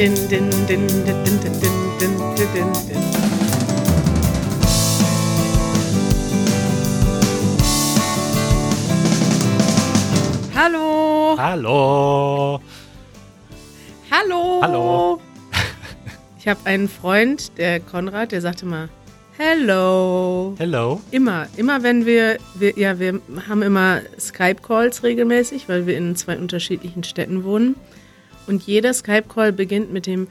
Din, din, din, din, din, din, din, din, din, din. Hallo. Hallo. Hallo. Hallo. Ich habe einen Freund, der Konrad, der sagte mal Hello. Hello. Immer, immer wenn wir, wir ja, wir haben immer Skype-Calls regelmäßig, weil wir in zwei unterschiedlichen Städten wohnen. Und jeder Skype-Call beginnt mit dem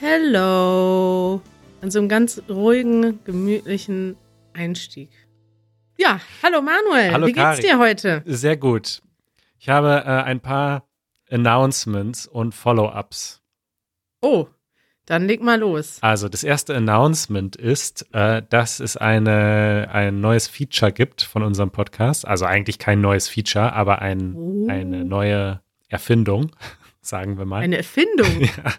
Hello. An so einem ganz ruhigen, gemütlichen Einstieg. Ja, hallo Manuel. Hallo Wie geht's Kari. dir heute? Sehr gut. Ich habe äh, ein paar Announcements und Follow-ups. Oh, dann leg mal los. Also das erste Announcement ist, äh, dass es eine, ein neues Feature gibt von unserem Podcast. Also eigentlich kein neues Feature, aber ein, Oh. eine neue Erfindung, sagen wir mal. Eine Erfindung. ja.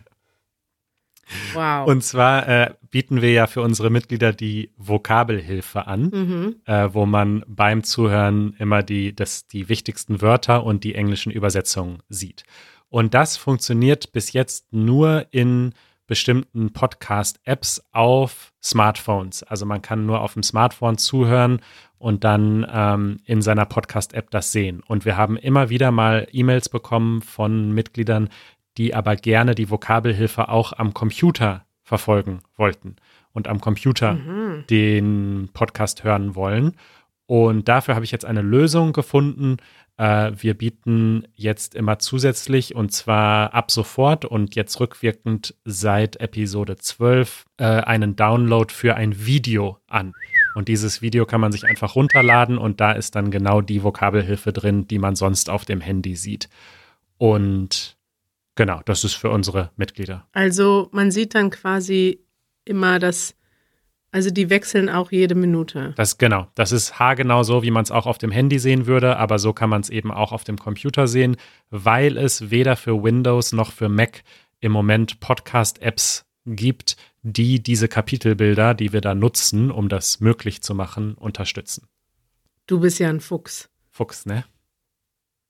Wow. Und zwar äh, bieten wir ja für unsere Mitglieder die Vokabelhilfe an. mhm. äh, wo man beim Zuhören immer die, das, die wichtigsten Wörter und die englischen Übersetzungen sieht. Und das funktioniert bis jetzt nur in bestimmten Podcast-Apps auf Smartphones. Also man kann nur auf dem Smartphone zuhören und dann ähm, in seiner Podcast-App das sehen. Und wir haben immer wieder mal E-Mails bekommen von Mitgliedern, die aber gerne die Vokabelhilfe auch am Computer verfolgen wollten und am Computer Mhm. den Podcast hören wollen. Und dafür habe ich jetzt eine Lösung gefunden. Äh, wir bieten jetzt immer zusätzlich und zwar ab sofort und jetzt rückwirkend seit Episode 12 äh, einen Download für ein Video an. Und dieses Video kann man sich einfach runterladen und da ist dann genau die Vokabelhilfe drin, die man sonst auf dem Handy sieht. Und genau, das ist für unsere Mitglieder. Also man sieht dann quasi immer das, also die wechseln auch jede Minute. Das genau, das ist haargenau so, wie man es auch auf dem Handy sehen würde, aber so kann man es eben auch auf dem Computer sehen, weil es weder für Windows noch für Mac im Moment Podcast-Apps gibt, die diese Kapitelbilder, die wir da nutzen, um das möglich zu machen, unterstützen. Du bist ja ein Fuchs. Fuchs, ne?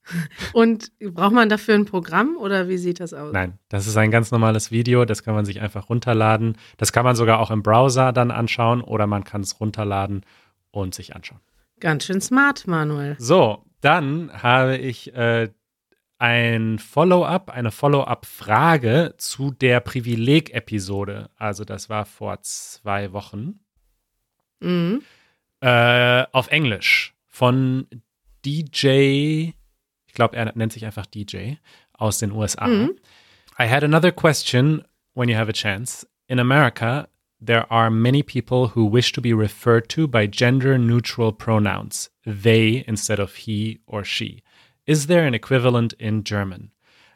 Und braucht man dafür ein Programm oder wie sieht das aus? Nein, das ist ein ganz normales Video, das kann man sich einfach runterladen. Das kann man sogar auch im Browser dann anschauen oder man kann es runterladen und sich anschauen. Ganz schön smart, Manuel. So, dann habe ich äh, ein Follow-up, eine Follow-up-Frage zu der Privileg-Episode. Also das war vor zwei Wochen. Mhm. Äh, auf Englisch von DJ, ich glaube, er nennt sich einfach DJ aus den USA. Mhm. I had another question when you have a chance. In America, there are many people who wish to be referred to by gender neutral pronouns, they instead of he or she. Is there an equivalent in German?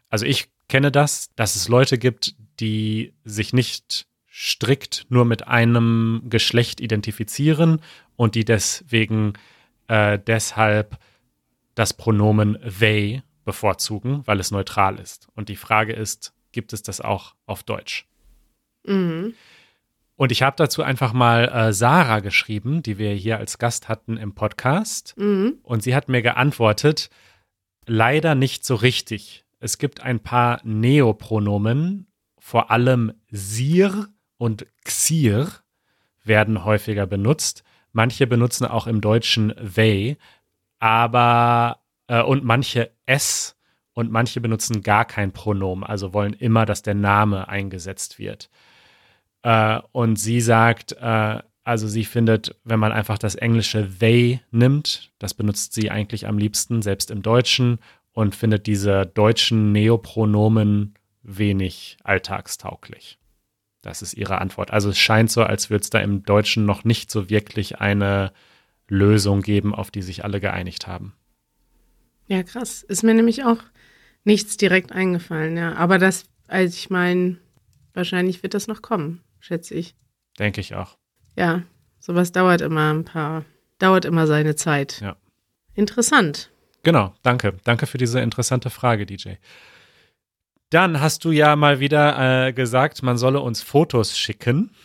Also ich kenne das, dass es Leute gibt, die sich nicht strikt nur mit einem Geschlecht identifizieren und die deswegen äh, deshalb das Pronomen they bevorzugen, weil es neutral ist. Und die Frage ist, gibt es das auch auf Deutsch? Mhm. Und ich habe dazu einfach mal äh, Sarah geschrieben, die wir hier als Gast hatten im Podcast. Mhm. Und sie hat mir geantwortet, leider nicht so richtig. Es gibt ein paar Neopronomen, vor allem sir und xir werden häufiger benutzt. Manche benutzen auch im Deutschen they, aber äh, und manche es und manche benutzen gar kein Pronomen, also wollen immer, dass der Name eingesetzt wird. Äh, und sie sagt, äh, also sie findet, wenn man einfach das englische they nimmt, das benutzt sie eigentlich am liebsten, selbst im Deutschen, und findet diese deutschen Neopronomen wenig alltagstauglich. Das ist ihre Antwort. Also es scheint so, als würde es da im Deutschen noch nicht so wirklich eine Lösung geben, auf die sich alle geeinigt haben. Ja, krass. Ist mir nämlich auch nichts direkt eingefallen, ja. Aber das, also ich meine, wahrscheinlich wird das noch kommen, schätze ich. Denke ich auch. Ja, sowas dauert immer ein paar, dauert immer seine Zeit. Ja. Interessant. Genau, danke. Danke für diese interessante Frage, DJ. Dann hast du ja mal wieder äh, gesagt, man solle uns Fotos schicken.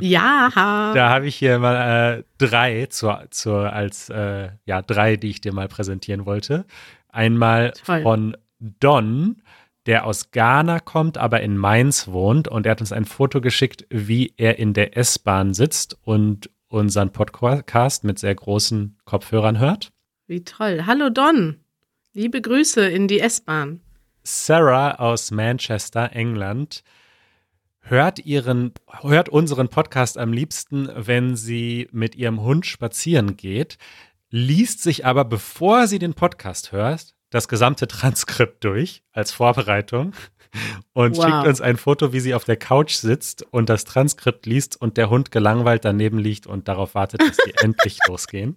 Ja. Da habe ich hier mal äh, drei zur, zur als äh, ja drei, die ich dir mal präsentieren wollte. Einmal Toll. von Don, der aus Ghana kommt, aber in Mainz wohnt. Und er hat uns ein Foto geschickt, wie er in der S-Bahn sitzt und unseren Podcast mit sehr großen Kopfhörern hört. Wie toll. Hallo Don. Liebe Grüße in die S-Bahn. Sarah aus Manchester, England, hört ihren, hört unseren Podcast am liebsten, wenn sie mit ihrem Hund spazieren geht, liest sich aber, bevor sie den Podcast hört, das gesamte Transkript durch als Vorbereitung und wow. schickt uns ein Foto, wie sie auf der Couch sitzt und das Transkript liest und der Hund gelangweilt daneben liegt und darauf wartet, dass die endlich losgehen.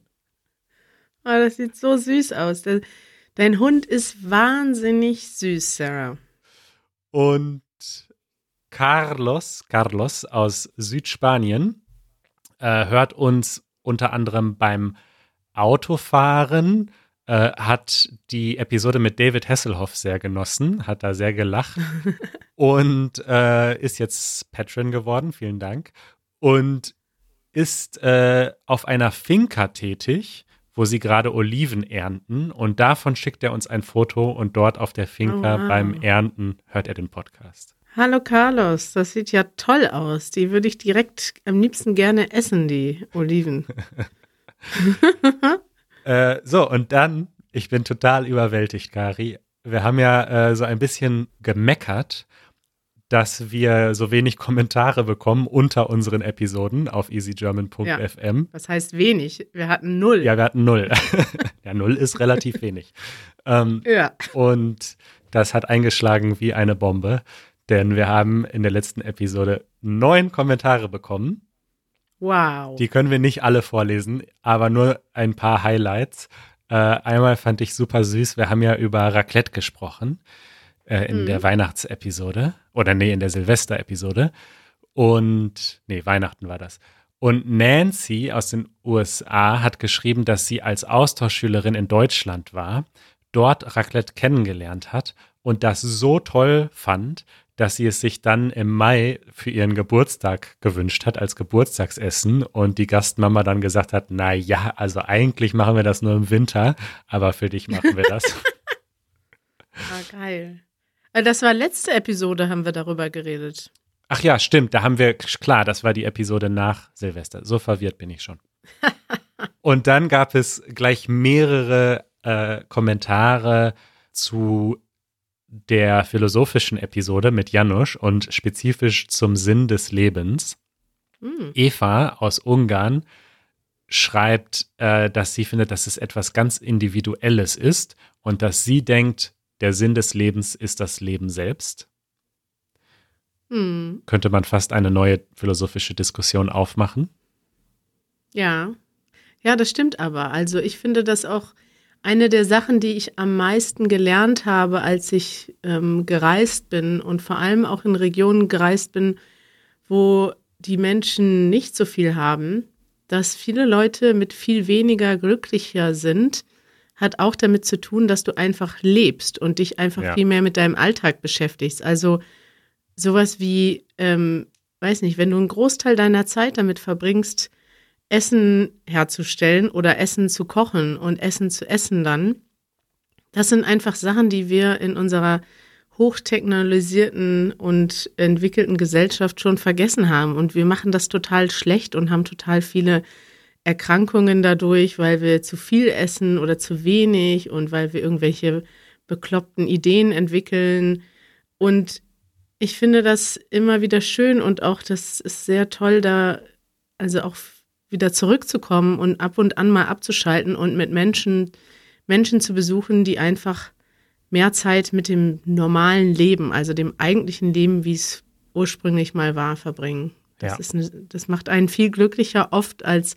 Oh, das sieht so süß aus. Dein Hund ist wahnsinnig süß, Sarah. Und Carlos, Carlos aus Südspanien äh, hört uns unter anderem beim Autofahren, äh, hat die Episode mit David Hasselhoff sehr genossen, hat da sehr gelacht und äh, ist jetzt Patron geworden, vielen Dank. Und ist äh, auf einer Finca tätig, wo sie gerade Oliven ernten. Und davon schickt er uns ein Foto und dort auf der Finca oh, wow. beim Ernten hört er den Podcast. Hallo Carlos, das sieht ja toll aus. Die würde ich direkt am liebsten gerne essen, die Oliven. äh, so, und dann, ich bin total überwältigt, Kari. Wir haben ja äh, so ein bisschen gemeckert, dass wir so wenig Kommentare bekommen unter unseren Episoden auf easygerman.fm. Ja, das heißt wenig. Wir hatten null. Ja, wir hatten null. ja, null ist relativ wenig. Ähm, ja. Und das hat eingeschlagen wie eine Bombe, denn wir haben in der letzten Episode neun Kommentare bekommen. Wow. Die können wir nicht alle vorlesen, aber nur ein paar Highlights. Äh, einmal fand ich super süß. Wir haben ja über Raclette gesprochen äh, in mhm. der Weihnachtsepisode. Oder nee, in der Silvester-Episode. Und, nee, Weihnachten war das. Und Nancy aus den USA hat geschrieben, dass sie als Austauschschülerin in Deutschland war, dort Raclette kennengelernt hat und das so toll fand, dass sie es sich dann im Mai für ihren Geburtstag gewünscht hat als Geburtstagsessen und die Gastmama dann gesagt hat, na ja, also eigentlich machen wir das nur im Winter, aber für dich machen wir das. ah, geil. Äh, das war letzte Episode, haben wir darüber geredet. Ach ja, stimmt, da haben wir, klar, das war die Episode nach Silvester. So verwirrt bin ich schon. und dann gab es gleich mehrere äh, Kommentare zu der philosophischen Episode mit Janusz und spezifisch zum Sinn des Lebens. Mhm. Eva aus Ungarn schreibt, äh, dass sie findet, dass es etwas ganz Individuelles ist und dass sie denkt, der Sinn des Lebens ist das Leben selbst. Mhm. Könnte man fast eine neue philosophische Diskussion aufmachen? Ja. Ja, das stimmt aber. Also ich finde das auch eine der Sachen, die ich am meisten gelernt habe, als ich ähm, gereist bin und vor allem auch in Regionen gereist bin, wo die Menschen nicht so viel haben, dass viele Leute mit viel weniger glücklicher sind, hat auch damit zu tun, dass du einfach lebst und dich einfach ja. viel mehr mit deinem Alltag beschäftigst. Also sowas wie, ähm, weiß nicht, wenn du einen Großteil deiner Zeit damit verbringst, Essen herzustellen oder Essen zu kochen und Essen zu essen dann. Das sind einfach Sachen, die wir in unserer hochtechnologisierten und entwickelten Gesellschaft schon vergessen haben. Und wir machen das total schlecht und haben total viele Erkrankungen dadurch, weil wir zu viel essen oder zu wenig und weil wir irgendwelche bekloppten Ideen entwickeln. Und ich finde das immer wieder schön und auch das ist sehr toll, da also auch wieder zurückzukommen und ab und an mal abzuschalten und mit Menschen, Menschen zu besuchen, die einfach mehr Zeit mit dem normalen Leben, also dem eigentlichen Leben, wie es ursprünglich mal war, verbringen. Das, ja. ist eine, das macht einen viel glücklicher oft, als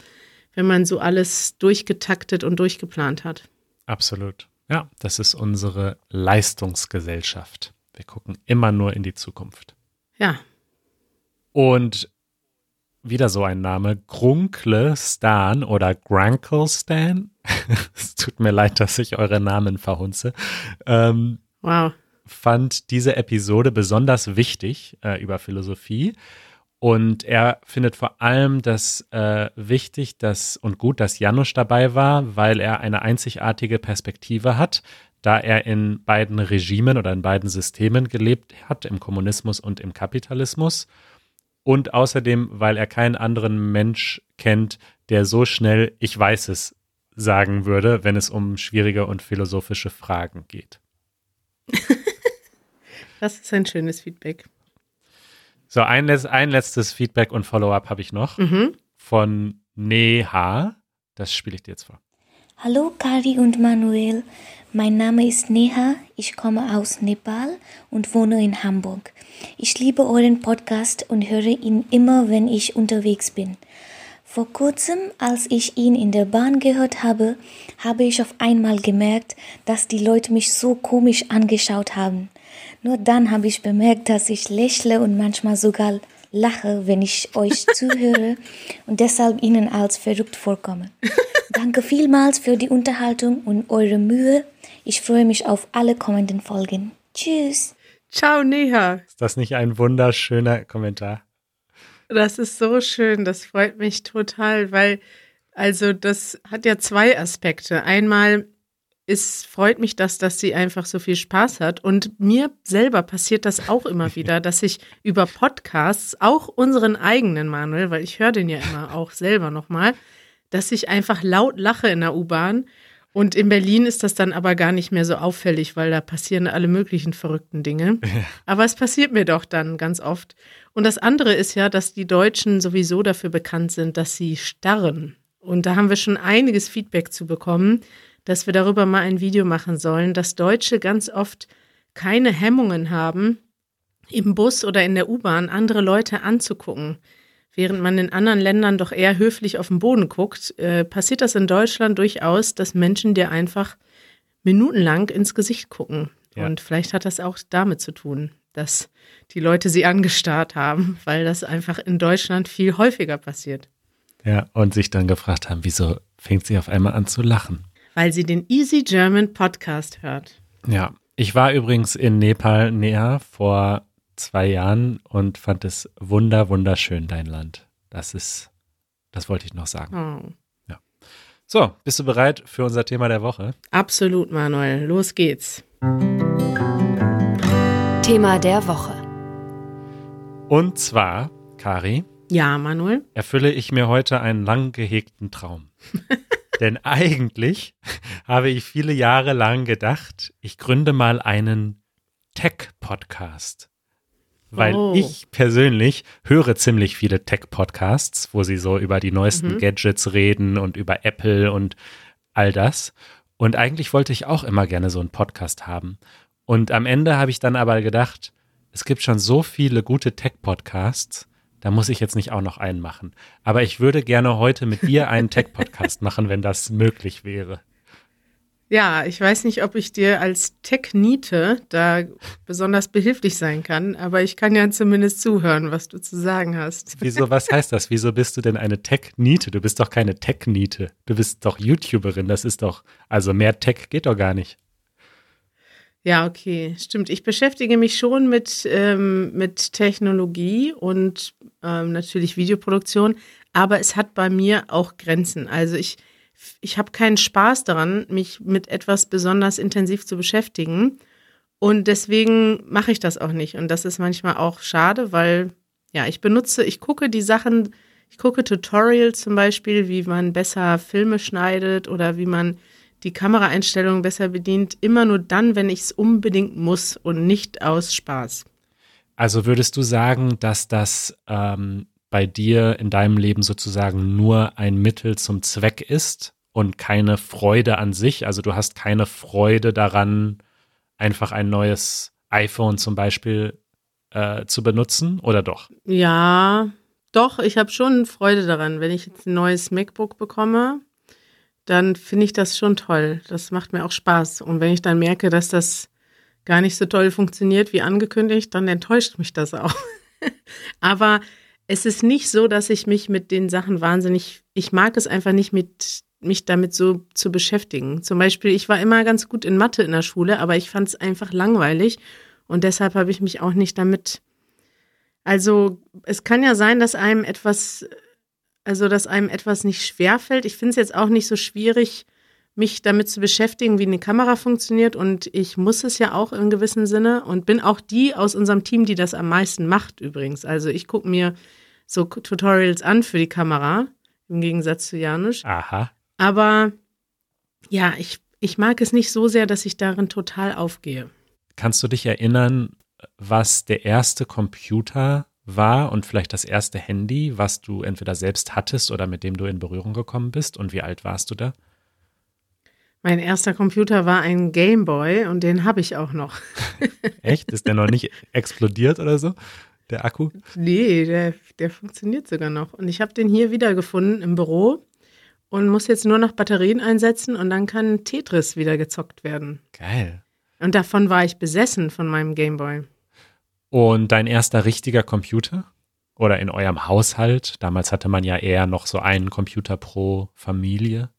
wenn man so alles durchgetaktet und durchgeplant hat. Absolut. Ja, das ist unsere Leistungsgesellschaft. Wir gucken immer nur in die Zukunft. Ja. Und wieder so ein Name, Grunkle Stan oder Grankle Stan. es tut mir leid, dass ich eure Namen verhunze. Ähm, wow. Fand diese Episode besonders wichtig äh, über Philosophie. Und er findet vor allem das äh, wichtig dass, und gut, dass Janusz dabei war, weil er eine einzigartige Perspektive hat, da er in beiden Regimen oder in beiden Systemen gelebt hat, im Kommunismus und im Kapitalismus. Und außerdem, weil er keinen anderen Mensch kennt, der so schnell ich weiß es sagen würde, wenn es um schwierige und philosophische Fragen geht. das ist ein schönes Feedback. So, ein, ein letztes Feedback und Follow-up habe ich noch mhm. von Neha. Das spiele ich dir jetzt vor. Hallo Kari und Manuel, mein Name ist Neha, ich komme aus Nepal und wohne in Hamburg. Ich liebe euren Podcast und höre ihn immer, wenn ich unterwegs bin. Vor kurzem, als ich ihn in der Bahn gehört habe, habe ich auf einmal gemerkt, dass die Leute mich so komisch angeschaut haben. Nur dann habe ich bemerkt, dass ich lächle und manchmal sogar lache, wenn ich euch zuhöre und deshalb Ihnen als verrückt vorkomme. Danke vielmals für die Unterhaltung und eure Mühe. Ich freue mich auf alle kommenden Folgen. Tschüss. Ciao, Neha. Ist das nicht ein wunderschöner Kommentar? Das ist so schön. Das freut mich total, weil, also, das hat ja zwei Aspekte. Einmal, es freut mich, dass, dass sie einfach so viel Spaß hat. Und mir selber passiert das auch immer wieder, dass ich über Podcasts, auch unseren eigenen Manuel, weil ich höre den ja immer auch selber nochmal, dass ich einfach laut lache in der U-Bahn. Und in Berlin ist das dann aber gar nicht mehr so auffällig, weil da passieren alle möglichen verrückten Dinge. Aber es passiert mir doch dann ganz oft. Und das andere ist ja, dass die Deutschen sowieso dafür bekannt sind, dass sie starren. Und da haben wir schon einiges Feedback zu bekommen dass wir darüber mal ein Video machen sollen, dass Deutsche ganz oft keine Hemmungen haben, im Bus oder in der U-Bahn andere Leute anzugucken. Während man in anderen Ländern doch eher höflich auf den Boden guckt, äh, passiert das in Deutschland durchaus, dass Menschen dir einfach minutenlang ins Gesicht gucken. Ja. Und vielleicht hat das auch damit zu tun, dass die Leute sie angestarrt haben, weil das einfach in Deutschland viel häufiger passiert. Ja, und sich dann gefragt haben, wieso fängt sie auf einmal an zu lachen? Weil sie den Easy German Podcast hört. Ja, ich war übrigens in Nepal näher vor zwei Jahren und fand es wunder, wunderschön, dein Land. Das ist, das wollte ich noch sagen. Oh. Ja. So, bist du bereit für unser Thema der Woche? Absolut, Manuel. Los geht's. Thema der Woche. Und zwar, Kari. Ja, Manuel. Erfülle ich mir heute einen lang gehegten Traum. Denn eigentlich habe ich viele Jahre lang gedacht, ich gründe mal einen Tech-Podcast. Weil oh. ich persönlich höre ziemlich viele Tech-Podcasts, wo sie so über die neuesten mhm. Gadgets reden und über Apple und all das. Und eigentlich wollte ich auch immer gerne so einen Podcast haben. Und am Ende habe ich dann aber gedacht, es gibt schon so viele gute Tech-Podcasts da muss ich jetzt nicht auch noch einen machen. Aber ich würde gerne heute mit dir einen Tech-Podcast machen, wenn das möglich wäre. Ja, ich weiß nicht, ob ich dir als Tech-Niete da besonders behilflich sein kann, aber ich kann ja zumindest zuhören, was du zu sagen hast. Wieso, was heißt das? Wieso bist du denn eine Tech-Niete? Du bist doch keine Tech-Niete. Du bist doch YouTuberin. Das ist doch, also mehr Tech geht doch gar nicht. Ja, okay, stimmt. Ich beschäftige mich schon mit, ähm, mit Technologie und ähm, natürlich Videoproduktion, aber es hat bei mir auch Grenzen. Also ich, ich habe keinen Spaß daran, mich mit etwas besonders intensiv zu beschäftigen. Und deswegen mache ich das auch nicht. Und das ist manchmal auch schade, weil ja, ich benutze, ich gucke die Sachen, ich gucke Tutorials zum Beispiel, wie man besser Filme schneidet oder wie man die Kameraeinstellungen besser bedient, immer nur dann, wenn ich es unbedingt muss und nicht aus Spaß. Also würdest du sagen, dass das ähm, bei dir in deinem Leben sozusagen nur ein Mittel zum Zweck ist und keine Freude an sich? Also du hast keine Freude daran, einfach ein neues iPhone zum Beispiel äh, zu benutzen oder doch? Ja, doch, ich habe schon Freude daran, wenn ich jetzt ein neues MacBook bekomme dann finde ich das schon toll. Das macht mir auch Spaß. Und wenn ich dann merke, dass das gar nicht so toll funktioniert wie angekündigt, dann enttäuscht mich das auch. Aber es ist nicht so, dass ich mich mit den Sachen wahnsinnig, ich mag es einfach nicht mit, mich damit so zu beschäftigen. Zum Beispiel, ich war immer ganz gut in Mathe in der Schule, aber ich fand es einfach langweilig und deshalb habe ich mich auch nicht damit. Also, es kann ja sein, dass einem etwas also, dass einem etwas nicht schwerfällt. Ich finde es jetzt auch nicht so schwierig, mich damit zu beschäftigen, wie eine Kamera funktioniert. Und ich muss es ja auch im gewissen Sinne und bin auch die aus unserem Team, die das am meisten macht übrigens. Also ich gucke mir so Tutorials an für die Kamera, im Gegensatz zu Janusz. Aha. Aber ja, ich, ich mag es nicht so sehr, dass ich darin total aufgehe. Kannst du dich erinnern, was der erste Computer war und vielleicht das erste Handy, was du entweder selbst hattest oder mit dem du in Berührung gekommen bist? Und wie alt warst du da? Mein erster Computer war ein Gameboy und den habe ich auch noch. Echt? Ist der noch nicht explodiert oder so? Der Akku? Nee, der, der funktioniert sogar noch. Und ich habe den hier wiedergefunden im Büro und muss jetzt nur noch Batterien einsetzen und dann kann Tetris wieder gezockt werden. Geil. Und davon war ich besessen von meinem Gameboy. Und dein erster richtiger Computer? Oder in eurem Haushalt? Damals hatte man ja eher noch so einen Computer pro Familie.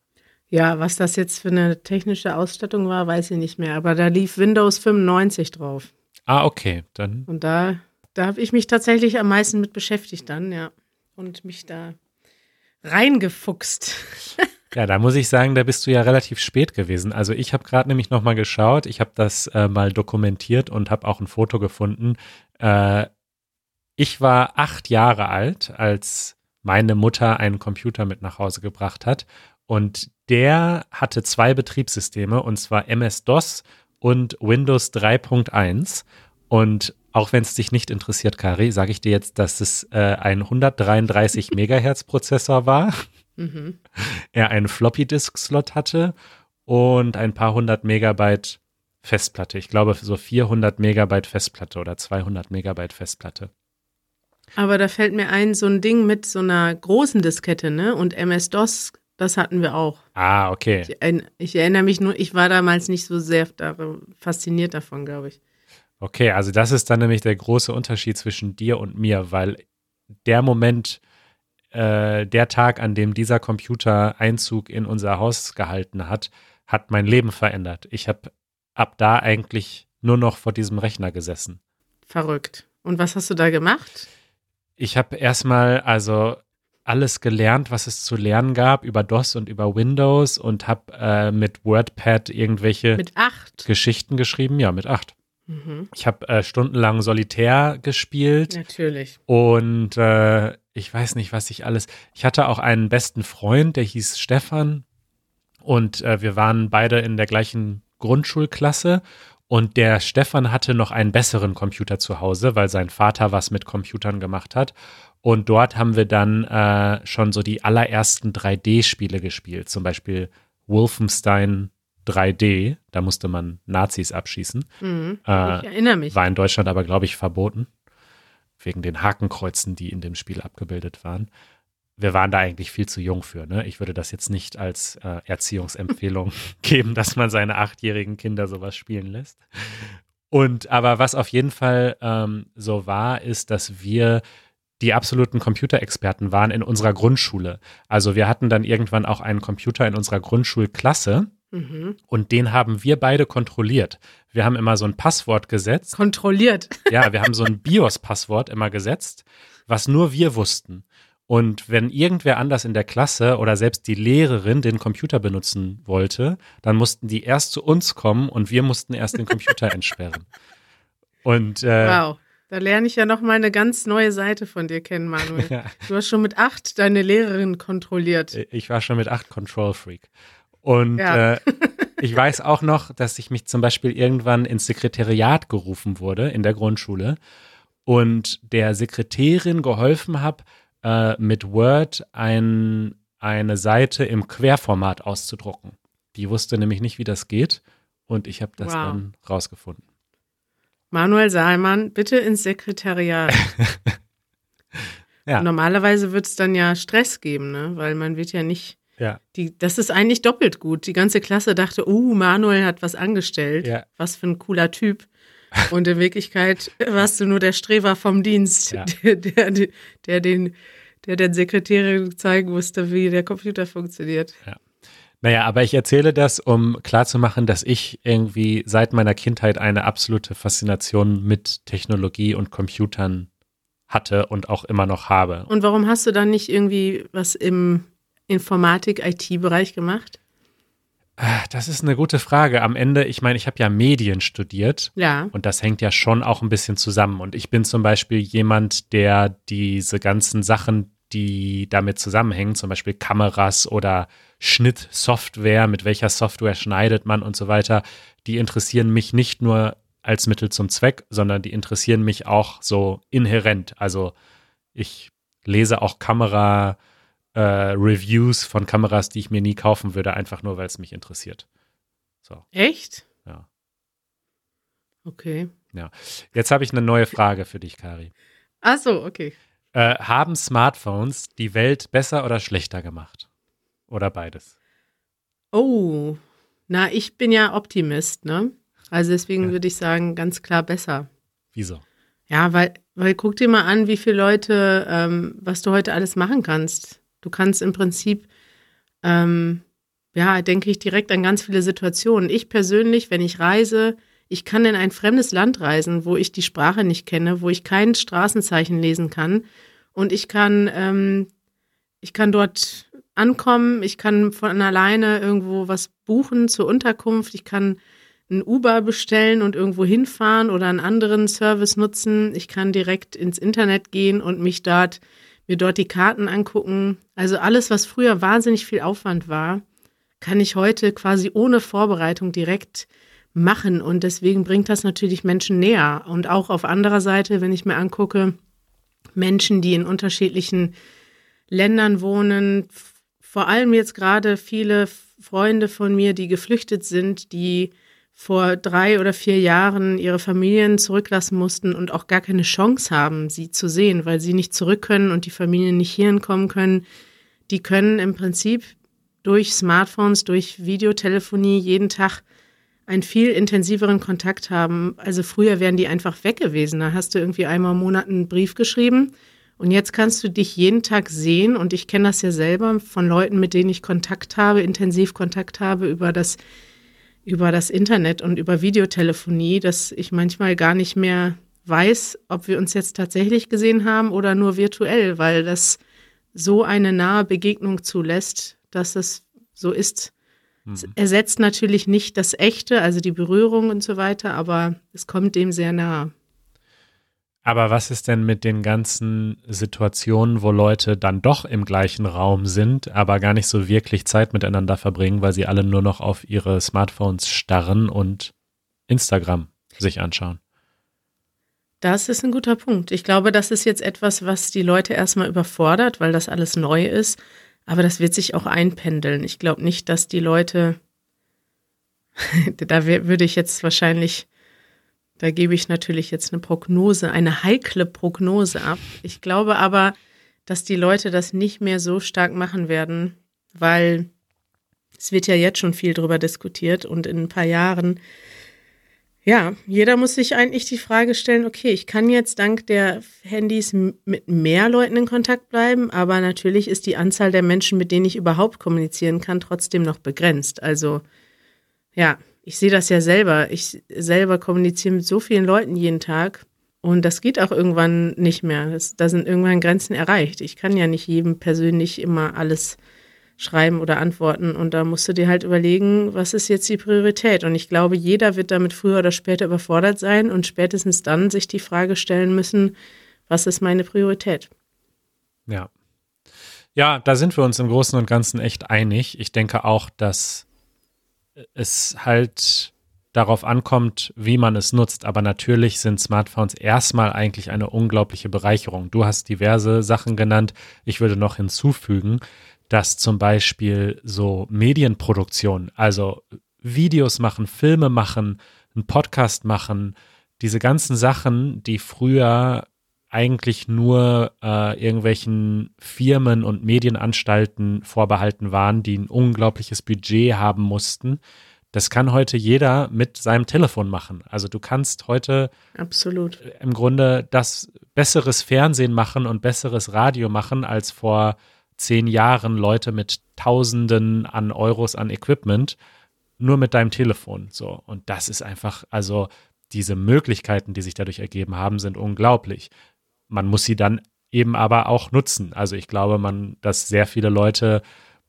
Ja, was das jetzt für eine technische Ausstattung war, weiß ich nicht mehr. Aber da lief Windows 95 drauf. Ah, okay. Dann. Und da, da habe ich mich tatsächlich am meisten mit beschäftigt dann, ja. Und mich da reingefuchst. Ja, da muss ich sagen, da bist du ja relativ spät gewesen. Also ich habe gerade nämlich noch mal geschaut, ich habe das äh, mal dokumentiert und habe auch ein Foto gefunden. Äh, ich war acht Jahre alt, als meine Mutter einen Computer mit nach Hause gebracht hat. Und der hatte zwei Betriebssysteme, und zwar MS-DOS und Windows 3.1. Und auch wenn es dich nicht interessiert, Kari, sage ich dir jetzt, dass es äh, ein 133 Megahertz Prozessor war. Mhm. Er einen Floppy-Disk-Slot hatte und ein paar hundert Megabyte Festplatte. Ich glaube, so 400 Megabyte Festplatte oder 200 Megabyte Festplatte. Aber da fällt mir ein, so ein Ding mit so einer großen Diskette, ne? Und MS-DOS, das hatten wir auch. Ah, okay. Ich, ich, erinnere mich nur, ich war damals nicht so sehr fasziniert davon, glaube ich. Okay, also das ist dann nämlich der große Unterschied zwischen dir und mir, weil der Moment, äh, der Tag, an dem dieser Computer Einzug in unser Haus gehalten hat, hat mein Leben verändert. Ich habe ab da eigentlich nur noch vor diesem Rechner gesessen. Verrückt. Und was hast du da gemacht? Ich habe erstmal also alles gelernt, was es zu lernen gab über DOS und über Windows und habe äh, mit WordPad irgendwelche mit acht. Geschichten geschrieben. Ja, mit acht. Mhm. Ich habe äh, stundenlang Solitär gespielt. Natürlich. Und äh, ich weiß nicht, was ich alles. Ich hatte auch einen besten Freund, der hieß Stefan. Und äh, wir waren beide in der gleichen Grundschulklasse. Und der Stefan hatte noch einen besseren Computer zu Hause, weil sein Vater was mit Computern gemacht hat. Und dort haben wir dann äh, schon so die allerersten 3D-Spiele gespielt. Zum Beispiel Wolfenstein 3D. Da musste man Nazis abschießen. Mhm, äh, ich erinnere mich. War in Deutschland aber, glaube ich, verboten. Wegen den Hakenkreuzen, die in dem Spiel abgebildet waren. Wir waren da eigentlich viel zu jung für. Ne? Ich würde das jetzt nicht als äh, Erziehungsempfehlung geben, dass man seine achtjährigen Kinder sowas spielen lässt. Und aber was auf jeden Fall ähm, so war, ist, dass wir die absoluten Computerexperten waren in unserer Grundschule. Also wir hatten dann irgendwann auch einen Computer in unserer Grundschulklasse Mhm. Und den haben wir beide kontrolliert. Wir haben immer so ein Passwort gesetzt. Kontrolliert. Ja, wir haben so ein BIOS-Passwort immer gesetzt, was nur wir wussten. Und wenn irgendwer anders in der Klasse oder selbst die Lehrerin den Computer benutzen wollte, dann mussten die erst zu uns kommen und wir mussten erst den Computer entsperren. Und äh, wow. Da lerne ich ja noch mal eine ganz neue Seite von dir kennen, Manuel. Ja. Du hast schon mit acht deine Lehrerin kontrolliert. Ich war schon mit acht Control Freak. Und ja. äh, ich weiß auch noch, dass ich mich zum Beispiel irgendwann ins Sekretariat gerufen wurde in der Grundschule und der Sekretärin geholfen habe, äh, mit Word ein, eine Seite im Querformat auszudrucken. Die wusste nämlich nicht, wie das geht und ich habe das wow. dann rausgefunden. Manuel Saalmann, bitte ins Sekretariat. ja. Normalerweise wird es dann ja Stress geben, ne? weil man wird ja nicht ja. Die, das ist eigentlich doppelt gut. Die ganze Klasse dachte, oh, Manuel hat was angestellt. Ja. Was für ein cooler Typ. Und in Wirklichkeit warst du nur der Streber vom Dienst, ja. der, der, der, den, der den Sekretärin zeigen musste, wie der Computer funktioniert. Ja. Naja, aber ich erzähle das, um klarzumachen, dass ich irgendwie seit meiner Kindheit eine absolute Faszination mit Technologie und Computern hatte und auch immer noch habe. Und warum hast du dann nicht irgendwie was im Informatik-IT-Bereich gemacht? Ah, Das ist eine gute Frage. Am Ende, ich meine, ich habe ja Medien studiert Ja. und das hängt ja schon auch ein bisschen zusammen. Und ich bin zum Beispiel jemand, der diese ganzen Sachen, die damit zusammenhängen, zum Beispiel Kameras oder Schnittsoftware, mit welcher Software schneidet man und so weiter, die interessieren mich nicht nur als Mittel zum Zweck, sondern die interessieren mich auch so inhärent. Also ich lese auch Kamera. Äh, Reviews von Kameras, die ich mir nie kaufen würde, einfach nur, weil es mich interessiert. So, Echt? ja. Okay. Jetzt habe ich eine neue Frage für dich, Kari. Ach so, okay. Äh, haben Smartphones die Welt besser oder schlechter gemacht? Oder beides? Oh, na, ich bin ja Optimist, ne? Also deswegen Ja. würde ich sagen, ganz klar besser. Wieso? Ja, weil, weil guck dir mal an, wie viele Leute, ähm, was du heute alles machen kannst. Du kannst im Prinzip, ähm, ja, denke ich direkt an ganz viele Situationen. Ich persönlich, wenn ich reise, ich kann in ein fremdes Land reisen, wo ich die Sprache nicht kenne, wo ich kein Straßenzeichen lesen kann. Und ich kann, ähm, ich kann dort ankommen, ich kann von alleine irgendwo was buchen zur Unterkunft, ich kann ein Uber bestellen und irgendwo hinfahren oder einen anderen Service nutzen. Ich kann direkt ins Internet gehen und mich dort, mir dort die Karten angucken. Also alles, was früher wahnsinnig viel Aufwand war, kann ich heute quasi ohne Vorbereitung direkt machen. Und deswegen bringt das natürlich Menschen näher. Und auch auf anderer Seite, wenn ich mir angucke, Menschen, die in unterschiedlichen Ländern wohnen, vor allem jetzt gerade viele Freunde von mir, die geflüchtet sind, die vor drei oder vier Jahren ihre Familien zurücklassen mussten und auch gar keine Chance haben, sie zu sehen, weil sie nicht zurück können und die Familien nicht hierhin kommen können. Die können im Prinzip durch Smartphones, durch Videotelefonie jeden Tag einen viel intensiveren Kontakt haben. Also früher wären die einfach weg gewesen. Da hast du irgendwie einmal im Monat einen Brief geschrieben und jetzt kannst du dich jeden Tag sehen und ich kenne das ja selber von Leuten, mit denen ich Kontakt habe, intensiv Kontakt habe über das über das Internet und über Videotelefonie, dass ich manchmal gar nicht mehr weiß, ob wir uns jetzt tatsächlich gesehen haben oder nur virtuell, weil das so eine nahe Begegnung zulässt, dass es so ist. Es ersetzt natürlich nicht das Echte, also die Berührung und so weiter, aber es kommt dem sehr nahe. Aber was ist denn mit den ganzen Situationen, wo Leute dann doch im gleichen Raum sind, aber gar nicht so wirklich Zeit miteinander verbringen, weil sie alle nur noch auf ihre Smartphones starren und Instagram sich anschauen? Das ist ein guter Punkt. Ich glaube, das ist jetzt etwas, was die Leute erstmal überfordert, weil das alles neu ist. Aber das wird sich auch einpendeln. Ich glaube nicht, dass die Leute, da würde ich jetzt wahrscheinlich, da gebe ich natürlich jetzt eine Prognose, eine heikle Prognose ab. Ich glaube aber, dass die Leute das nicht mehr so stark machen werden, weil es wird ja jetzt schon viel drüber diskutiert und in ein paar Jahren ja, jeder muss sich eigentlich die Frage stellen, okay, ich kann jetzt dank der Handys mit mehr Leuten in Kontakt bleiben, aber natürlich ist die Anzahl der Menschen, mit denen ich überhaupt kommunizieren kann, trotzdem noch begrenzt. Also ja, ich sehe das ja selber. Ich selber kommuniziere mit so vielen Leuten jeden Tag und das geht auch irgendwann nicht mehr. Das, da sind irgendwann Grenzen erreicht. Ich kann ja nicht jedem persönlich immer alles schreiben oder antworten. Und da musst du dir halt überlegen, was ist jetzt die Priorität? Und ich glaube, jeder wird damit früher oder später überfordert sein und spätestens dann sich die Frage stellen müssen, was ist meine Priorität? Ja. Ja, da sind wir uns im Großen und Ganzen echt einig. Ich denke auch, dass es halt darauf ankommt, wie man es nutzt. Aber natürlich sind Smartphones erstmal eigentlich eine unglaubliche Bereicherung. Du hast diverse Sachen genannt. Ich würde noch hinzufügen, dass zum Beispiel so Medienproduktion, also Videos machen, Filme machen, einen Podcast machen, diese ganzen Sachen, die früher eigentlich nur äh, irgendwelchen Firmen und Medienanstalten vorbehalten waren, die ein unglaubliches Budget haben mussten. Das kann heute jeder mit seinem Telefon machen. Also du kannst heute Absolut. im Grunde das besseres Fernsehen machen und besseres Radio machen als vor zehn Jahren Leute mit Tausenden an Euros an Equipment nur mit deinem Telefon. So und das ist einfach also diese Möglichkeiten, die sich dadurch ergeben haben, sind unglaublich. Man muss sie dann eben aber auch nutzen. Also ich glaube, man, dass sehr viele Leute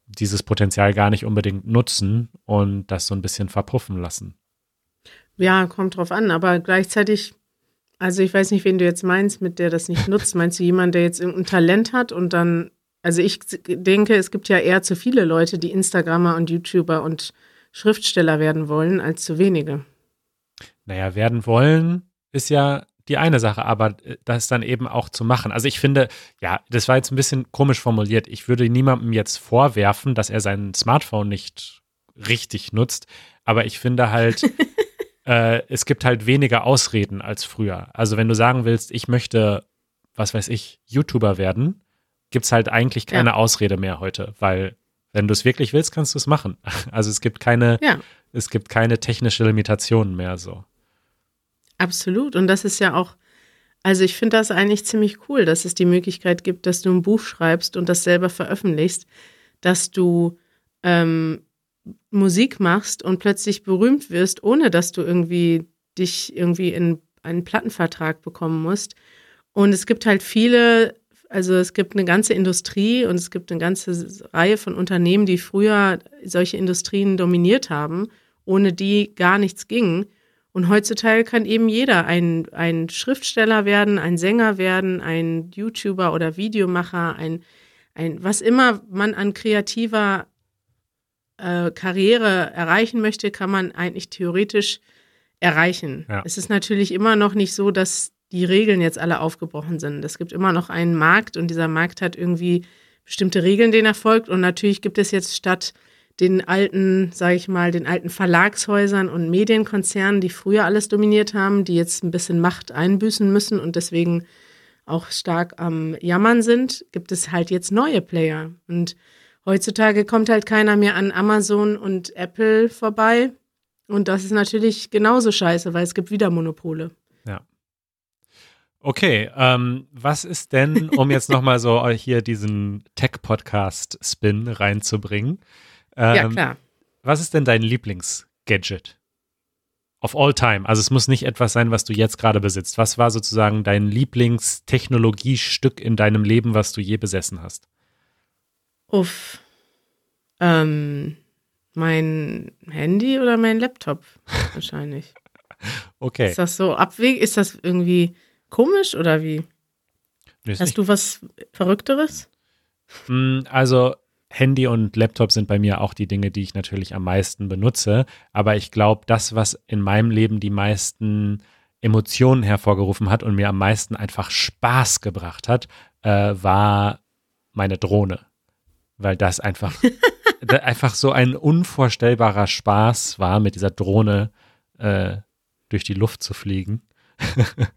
dieses Potenzial gar nicht unbedingt nutzen und das so ein bisschen verpuffen lassen. Ja, kommt drauf an, aber gleichzeitig, also ich weiß nicht, wen du jetzt meinst, mit der das nicht nutzt. Meinst du jemand, der jetzt irgendein Talent hat und dann, also ich denke, es gibt ja eher zu viele Leute, die Instagrammer und YouTuber und Schriftsteller werden wollen, als zu wenige. Naja, werden wollen ist ja die eine Sache, aber äh, das dann eben auch zu machen. Also ich finde, ja, das war jetzt ein bisschen komisch formuliert. Ich würde niemandem jetzt vorwerfen, dass er sein Smartphone nicht richtig nutzt, aber ich finde halt, äh, es gibt halt weniger Ausreden als früher. Also wenn du sagen willst, ich möchte, was weiß ich, YouTuber werden, gibt es halt eigentlich keine ja. Ausrede mehr heute, weil wenn du es wirklich willst, kannst du es machen. Also es gibt keine, ja. es gibt keine technische Limitationen mehr so. Absolut. Und das ist ja auch, also ich finde das eigentlich ziemlich cool, dass es die Möglichkeit gibt, dass du ein Buch schreibst und das selber veröffentlichst, dass du ähm, Musik machst und plötzlich berühmt wirst, ohne dass du irgendwie dich irgendwie in einen Plattenvertrag bekommen musst. Und es gibt halt viele, also es gibt eine ganze Industrie und es gibt eine ganze Reihe von Unternehmen, die früher solche Industrien dominiert haben, ohne die gar nichts ging. Und heutzutage kann eben jeder ein, ein Schriftsteller werden, ein Sänger werden, ein YouTuber oder Videomacher, ein, ein was immer man an kreativer äh, Karriere erreichen möchte, kann man eigentlich theoretisch erreichen. Ja. Es ist natürlich immer noch nicht so, dass die Regeln jetzt alle aufgebrochen sind. Es gibt immer noch einen Markt und dieser Markt hat irgendwie bestimmte Regeln, denen er folgt. Und natürlich gibt es jetzt statt den alten, sage ich mal, den alten Verlagshäusern und Medienkonzernen, die früher alles dominiert haben, die jetzt ein bisschen Macht einbüßen müssen und deswegen auch stark am Jammern sind, gibt es halt jetzt neue Player. Und heutzutage kommt halt keiner mehr an Amazon und Apple vorbei. Und das ist natürlich genauso scheiße, weil es gibt wieder Monopole. Ja. Okay, ähm, was ist denn, um jetzt nochmal so hier diesen Tech-Podcast-Spin reinzubringen, ähm, ja, klar. Was ist denn dein Lieblingsgadget? Of all time. Also es muss nicht etwas sein, was du jetzt gerade besitzt. Was war sozusagen dein Lieblingstechnologiestück in deinem Leben, was du je besessen hast? Uff. Ähm, mein Handy oder mein Laptop wahrscheinlich. okay. Ist das so abwegig? Ist das irgendwie komisch oder wie? Hast nicht. du was Verrückteres? Mm, also Handy und Laptop sind bei mir auch die Dinge, die ich natürlich am meisten benutze. Aber ich glaube, das, was in meinem Leben die meisten Emotionen hervorgerufen hat und mir am meisten einfach Spaß gebracht hat, äh, war meine Drohne. Weil das einfach, einfach so ein unvorstellbarer Spaß war, mit dieser Drohne äh, durch die Luft zu fliegen.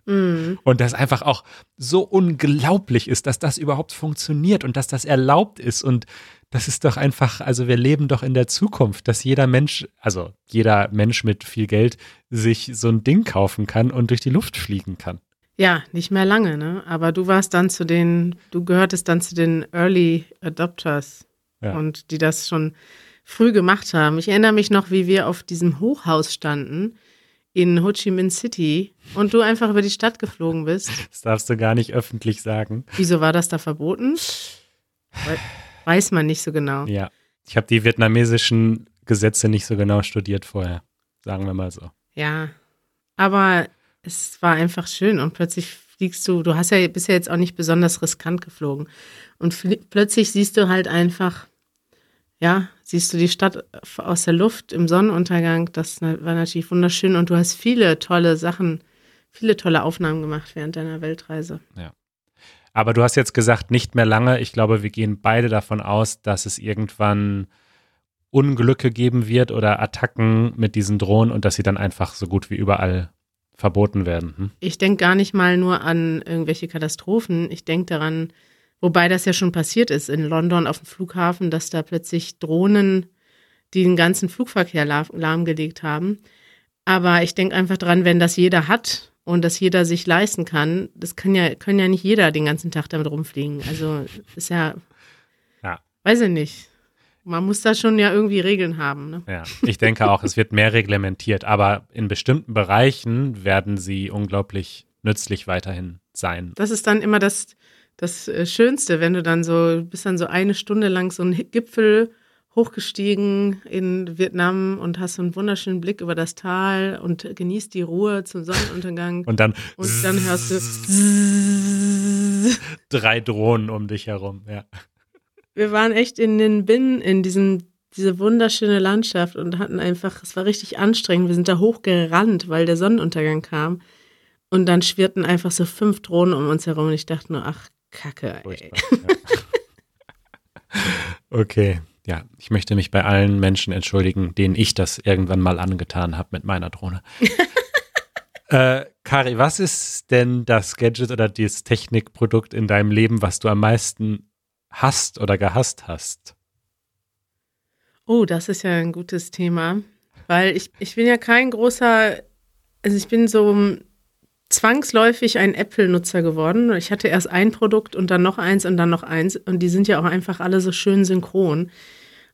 Mm. Und das einfach auch so unglaublich ist, dass das überhaupt funktioniert und dass das erlaubt ist und das ist doch einfach, also wir leben doch in der Zukunft, dass jeder Mensch, also jeder Mensch mit viel Geld sich so ein Ding kaufen kann und durch die Luft fliegen kann. Ja, nicht mehr lange, ne? Aber du warst dann zu den, du gehörtest dann zu den Early Adopters ja. und die das schon früh gemacht haben. Ich erinnere mich noch, wie wir auf diesem Hochhaus standen in Ho Chi Minh City und du einfach über die Stadt geflogen bist. Das darfst du gar nicht öffentlich sagen. Wieso war das da verboten? Weiß man nicht so genau. Ja. Ich habe die vietnamesischen Gesetze nicht so genau studiert vorher, sagen wir mal so. Ja. Aber es war einfach schön und plötzlich fliegst du, du hast ja bisher jetzt auch nicht besonders riskant geflogen. Und plötzlich siehst du halt einfach, ja, siehst du die Stadt aus der Luft im Sonnenuntergang. Das war natürlich wunderschön und du hast viele tolle Sachen, viele tolle Aufnahmen gemacht während deiner Weltreise. Ja. Aber du hast jetzt gesagt, nicht mehr lange. Ich glaube, wir gehen beide davon aus, dass es irgendwann Unglücke geben wird oder Attacken mit diesen Drohnen und dass sie dann einfach so gut wie überall verboten werden. Hm? Ich denke gar nicht mal nur an irgendwelche Katastrophen. Ich denke daran, wobei das ja schon passiert ist in London auf dem Flughafen, dass da plötzlich Drohnen den ganzen Flugverkehr lahmgelegt haben. Aber ich denke einfach dran, wenn das jeder hat, und dass jeder sich leisten kann, das kann ja, können ja nicht jeder den ganzen Tag damit rumfliegen. Also ist ja, ja. weiß ich nicht. Man muss da schon ja irgendwie Regeln haben. Ne? Ja, ich denke auch, es wird mehr reglementiert, aber in bestimmten Bereichen werden sie unglaublich nützlich weiterhin sein. Das ist dann immer das, das äh, Schönste, wenn du dann so, bist dann so eine Stunde lang so einen Gipfel hochgestiegen in Vietnam und hast so einen wunderschönen Blick über das Tal und genießt die Ruhe zum Sonnenuntergang. Und dann, und dann hörst du drei Drohnen um dich herum, ja. Wir waren echt in den Binnen, in diesem, diese wunderschöne Landschaft und hatten einfach, es war richtig anstrengend. Wir sind da hochgerannt, weil der Sonnenuntergang kam. Und dann schwirrten einfach so fünf Drohnen um uns herum und ich dachte nur, ach, Kacke, ey. Ja. okay. Ja, ich möchte mich bei allen Menschen entschuldigen, denen ich das irgendwann mal angetan habe mit meiner Drohne. äh, Kari, was ist denn das Gadget oder das Technikprodukt in deinem Leben, was du am meisten hast oder gehasst hast? Oh, das ist ja ein gutes Thema, weil ich, ich bin ja kein großer, also ich bin so zwangsläufig ein Apple-Nutzer geworden. Ich hatte erst ein Produkt und dann noch eins und dann noch eins. Und die sind ja auch einfach alle so schön synchron.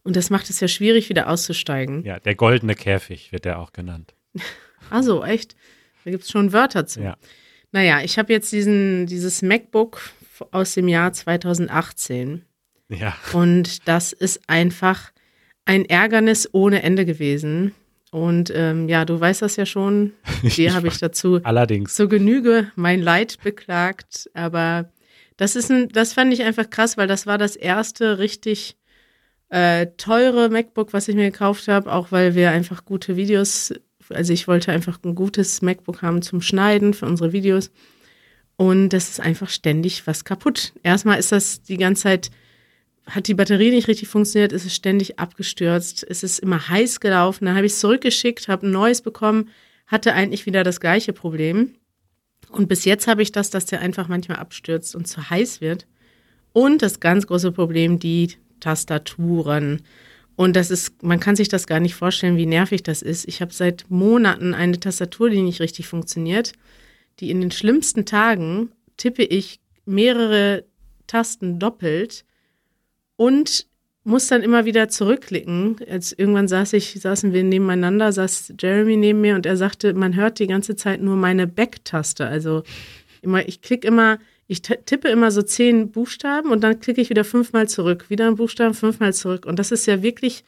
Und das macht es ja schwierig, wieder auszusteigen. Ja, der goldene Käfig wird der auch genannt. Also, echt? Da gibt es schon Wörter zu. Ja. Naja, ich habe jetzt diesen, dieses MacBook aus dem Jahr 2018. Ja. Und das ist einfach ein Ärgernis ohne Ende gewesen. Und ähm, ja, du weißt das ja schon. Hier habe ich dazu allerdings zur Genüge mein Leid beklagt. Aber das ist ein, das fand ich einfach krass, weil das war das erste richtig äh, teure MacBook, was ich mir gekauft habe, auch weil wir einfach gute Videos, also ich wollte einfach ein gutes MacBook haben zum Schneiden für unsere Videos. Und das ist einfach ständig was kaputt. Erstmal ist das die ganze Zeit hat die Batterie nicht richtig funktioniert, ist es ständig abgestürzt, es ist immer heiß gelaufen. Dann habe ich es zurückgeschickt, habe ein neues bekommen, hatte eigentlich wieder das gleiche Problem. Und bis jetzt habe ich das, dass der einfach manchmal abstürzt und zu heiß wird. Und das ganz große Problem, die Tastaturen. Und das ist, man kann sich das gar nicht vorstellen, wie nervig das ist. Ich habe seit Monaten eine Tastatur, die nicht richtig funktioniert. Die in den schlimmsten Tagen tippe ich mehrere Tasten doppelt und muss dann immer wieder zurückklicken. Jetzt irgendwann saß ich, saßen wir nebeneinander, saß Jeremy neben mir und er sagte, man hört die ganze Zeit nur meine Back-Taste. Also immer, ich klicke immer, ich tippe immer so zehn Buchstaben und dann klicke ich wieder fünfmal zurück, wieder ein Buchstaben, fünfmal zurück. Und das ist ja wirklich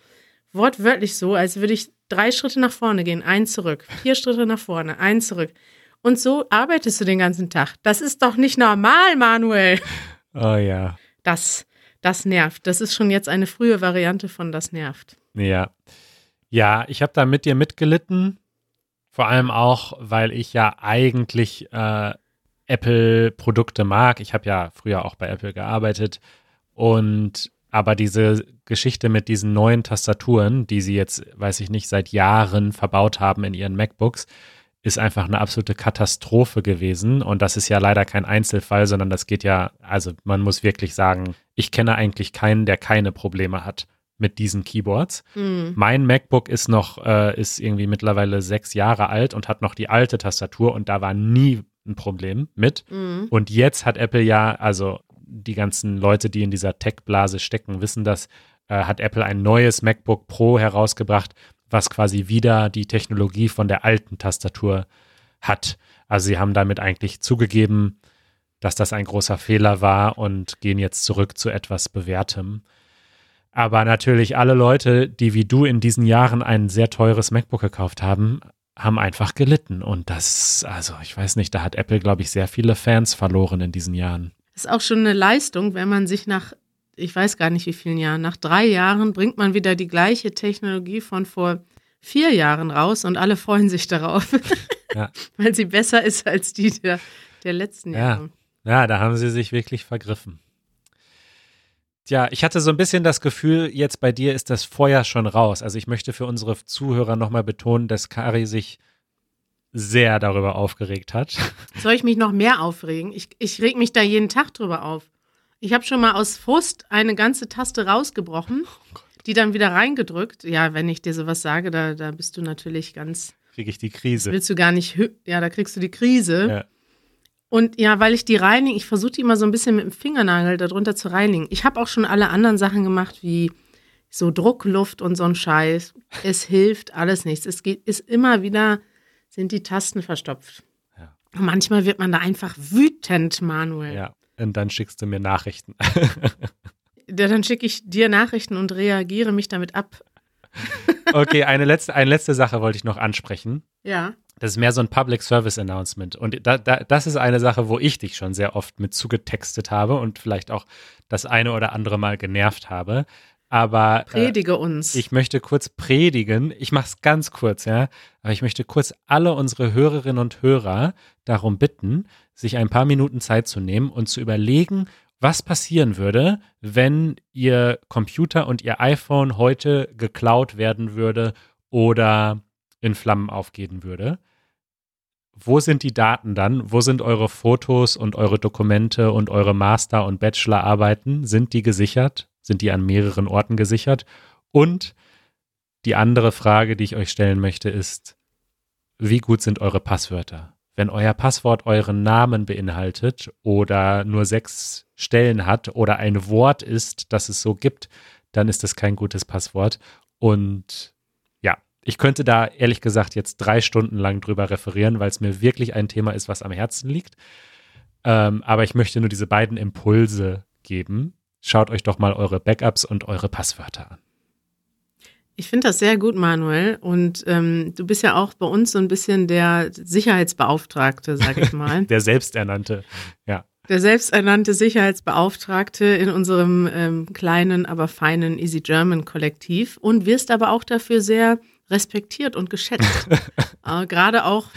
wortwörtlich so, als würde ich drei Schritte nach vorne gehen, ein zurück, vier Schritte nach vorne, ein zurück. Und so arbeitest du den ganzen Tag. Das ist doch nicht normal, Manuel. Oh ja. Das das nervt. Das ist schon jetzt eine frühe Variante von das nervt. Ja. Ja, ich habe da mit dir mitgelitten. Vor allem auch, weil ich ja eigentlich äh, Apple-Produkte mag. Ich habe ja früher auch bei Apple gearbeitet. Und aber diese Geschichte mit diesen neuen Tastaturen, die sie jetzt, weiß ich nicht, seit Jahren verbaut haben in ihren MacBooks, ist einfach eine absolute Katastrophe gewesen. Und das ist ja leider kein Einzelfall, sondern das geht ja, also man muss wirklich sagen, ich kenne eigentlich keinen, der keine Probleme hat mit diesen Keyboards. Mhm. Mein MacBook ist noch, äh, ist irgendwie mittlerweile sechs Jahre alt und hat noch die alte Tastatur und da war nie ein Problem mit. Mhm. Und jetzt hat Apple ja, also die ganzen Leute, die in dieser Tech-Blase stecken, wissen das, äh, hat Apple ein neues MacBook Pro herausgebracht, was quasi wieder die Technologie von der alten Tastatur hat. Also sie haben damit eigentlich zugegeben, dass das ein großer Fehler war und gehen jetzt zurück zu etwas Bewährtem. Aber natürlich alle Leute, die wie du in diesen Jahren ein sehr teures MacBook gekauft haben, haben einfach gelitten. Und das, also ich weiß nicht, da hat Apple, glaube ich, sehr viele Fans verloren in diesen Jahren. Ist auch schon eine Leistung, wenn man sich nach ich weiß gar nicht wie vielen Jahren, nach drei Jahren bringt man wieder die gleiche Technologie von vor vier Jahren raus und alle freuen sich darauf, ja. weil sie besser ist als die der, der letzten ja. Jahre. Ja, da haben sie sich wirklich vergriffen. Tja, ich hatte so ein bisschen das Gefühl, jetzt bei dir ist das Feuer schon raus. Also ich möchte für unsere Zuhörer nochmal betonen, dass Kari sich sehr darüber aufgeregt hat. Soll ich mich noch mehr aufregen? Ich, ich reg mich da jeden Tag drüber auf. Ich habe schon mal aus Frust eine ganze Taste rausgebrochen, oh die dann wieder reingedrückt. Ja, wenn ich dir sowas sage, da, da bist du natürlich ganz. Kriege ich die Krise. willst du gar nicht. Ja, da kriegst du die Krise. Ja. Und ja, weil ich die reinige, ich versuche die immer so ein bisschen mit dem Fingernagel darunter zu reinigen. Ich habe auch schon alle anderen Sachen gemacht, wie so Druckluft und so ein Scheiß. Es hilft alles nichts. Es geht, ist immer wieder, sind die Tasten verstopft. Ja. manchmal wird man da einfach wütend, Manuel. Ja, und dann schickst du mir Nachrichten. ja, dann schicke ich dir Nachrichten und reagiere mich damit ab. Okay, eine letzte, eine letzte Sache wollte ich noch ansprechen. Ja. Das ist mehr so ein Public Service Announcement. Und da, da, das ist eine Sache, wo ich dich schon sehr oft mit zugetextet habe und vielleicht auch das eine oder andere Mal genervt habe. Aber äh, Predige uns. ich möchte kurz predigen. Ich mache es ganz kurz, ja. Aber ich möchte kurz alle unsere Hörerinnen und Hörer darum bitten, sich ein paar Minuten Zeit zu nehmen und zu überlegen, was passieren würde, wenn Ihr Computer und Ihr iPhone heute geklaut werden würde oder in Flammen aufgehen würde. Wo sind die Daten dann? Wo sind eure Fotos und eure Dokumente und eure Master- und Bachelorarbeiten? Sind die gesichert? Sind die an mehreren Orten gesichert? Und die andere Frage, die ich euch stellen möchte, ist, wie gut sind eure Passwörter? Wenn euer Passwort euren Namen beinhaltet oder nur sechs Stellen hat oder ein Wort ist, das es so gibt, dann ist das kein gutes Passwort. Und ja, ich könnte da ehrlich gesagt jetzt drei Stunden lang drüber referieren, weil es mir wirklich ein Thema ist, was am Herzen liegt. Ähm, aber ich möchte nur diese beiden Impulse geben. Schaut euch doch mal eure Backups und eure Passwörter an. Ich finde das sehr gut, Manuel. Und ähm, du bist ja auch bei uns so ein bisschen der Sicherheitsbeauftragte, sag ich mal. Der selbsternannte, ja. der selbsternannte Sicherheitsbeauftragte in unserem ähm, kleinen, aber feinen Easy German Kollektiv und wirst aber auch dafür sehr respektiert und geschätzt. äh, Gerade auch,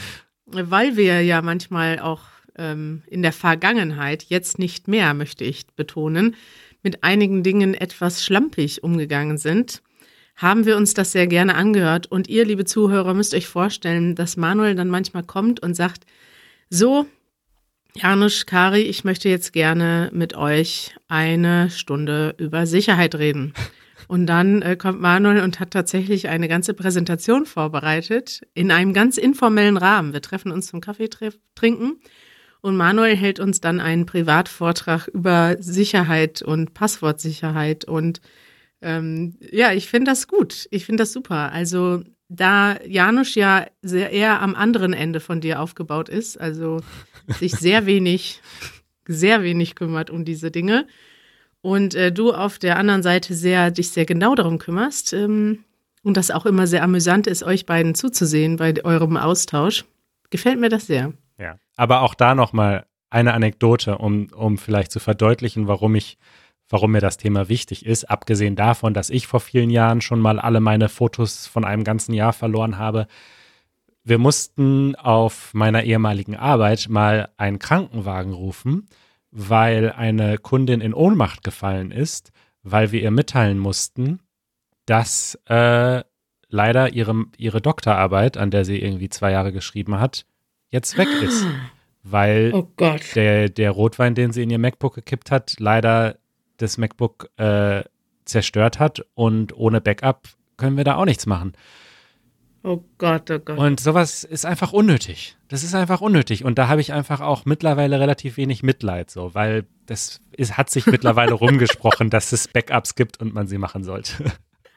weil wir ja manchmal auch ähm, in der Vergangenheit, jetzt nicht mehr, möchte ich betonen, mit einigen Dingen etwas schlampig umgegangen sind, haben wir uns das sehr gerne angehört. Und ihr, liebe Zuhörer, müsst euch vorstellen, dass Manuel dann manchmal kommt und sagt, so, Janusz, Kari, ich möchte jetzt gerne mit euch eine Stunde über Sicherheit reden. Und dann äh, kommt Manuel und hat tatsächlich eine ganze Präsentation vorbereitet in einem ganz informellen Rahmen. Wir treffen uns zum Kaffee trinken und Manuel hält uns dann einen Privatvortrag über Sicherheit und Passwortsicherheit und ähm, ja, ich finde das gut. Ich finde das super. Also da Janusz ja sehr eher am anderen Ende von dir aufgebaut ist, also sich sehr wenig, sehr wenig kümmert um diese Dinge und äh, du auf der anderen Seite sehr dich sehr genau darum kümmerst ähm, und das auch immer sehr amüsant ist, euch beiden zuzusehen bei eurem Austausch, gefällt mir das sehr. Ja. Aber auch da nochmal eine Anekdote, um, um vielleicht zu verdeutlichen, warum ich, warum mir das Thema wichtig ist. Abgesehen davon, dass ich vor vielen Jahren schon mal alle meine Fotos von einem ganzen Jahr verloren habe. Wir mussten auf meiner ehemaligen Arbeit mal einen Krankenwagen rufen, weil eine Kundin in Ohnmacht gefallen ist, weil wir ihr mitteilen mussten, dass äh, leider ihre, ihre Doktorarbeit, an der sie irgendwie zwei Jahre geschrieben hat, jetzt weg ist. Weil Oh der, der Rotwein, den sie in ihr MacBook gekippt hat, leider das MacBook äh, zerstört hat und ohne Backup können wir da auch nichts machen. Oh Gott, oh Gott. Und sowas ist einfach unnötig. Das ist einfach unnötig. Und da habe ich einfach auch mittlerweile relativ wenig Mitleid, so, weil das ist, hat sich mittlerweile rumgesprochen, dass es Backups gibt und man sie machen sollte.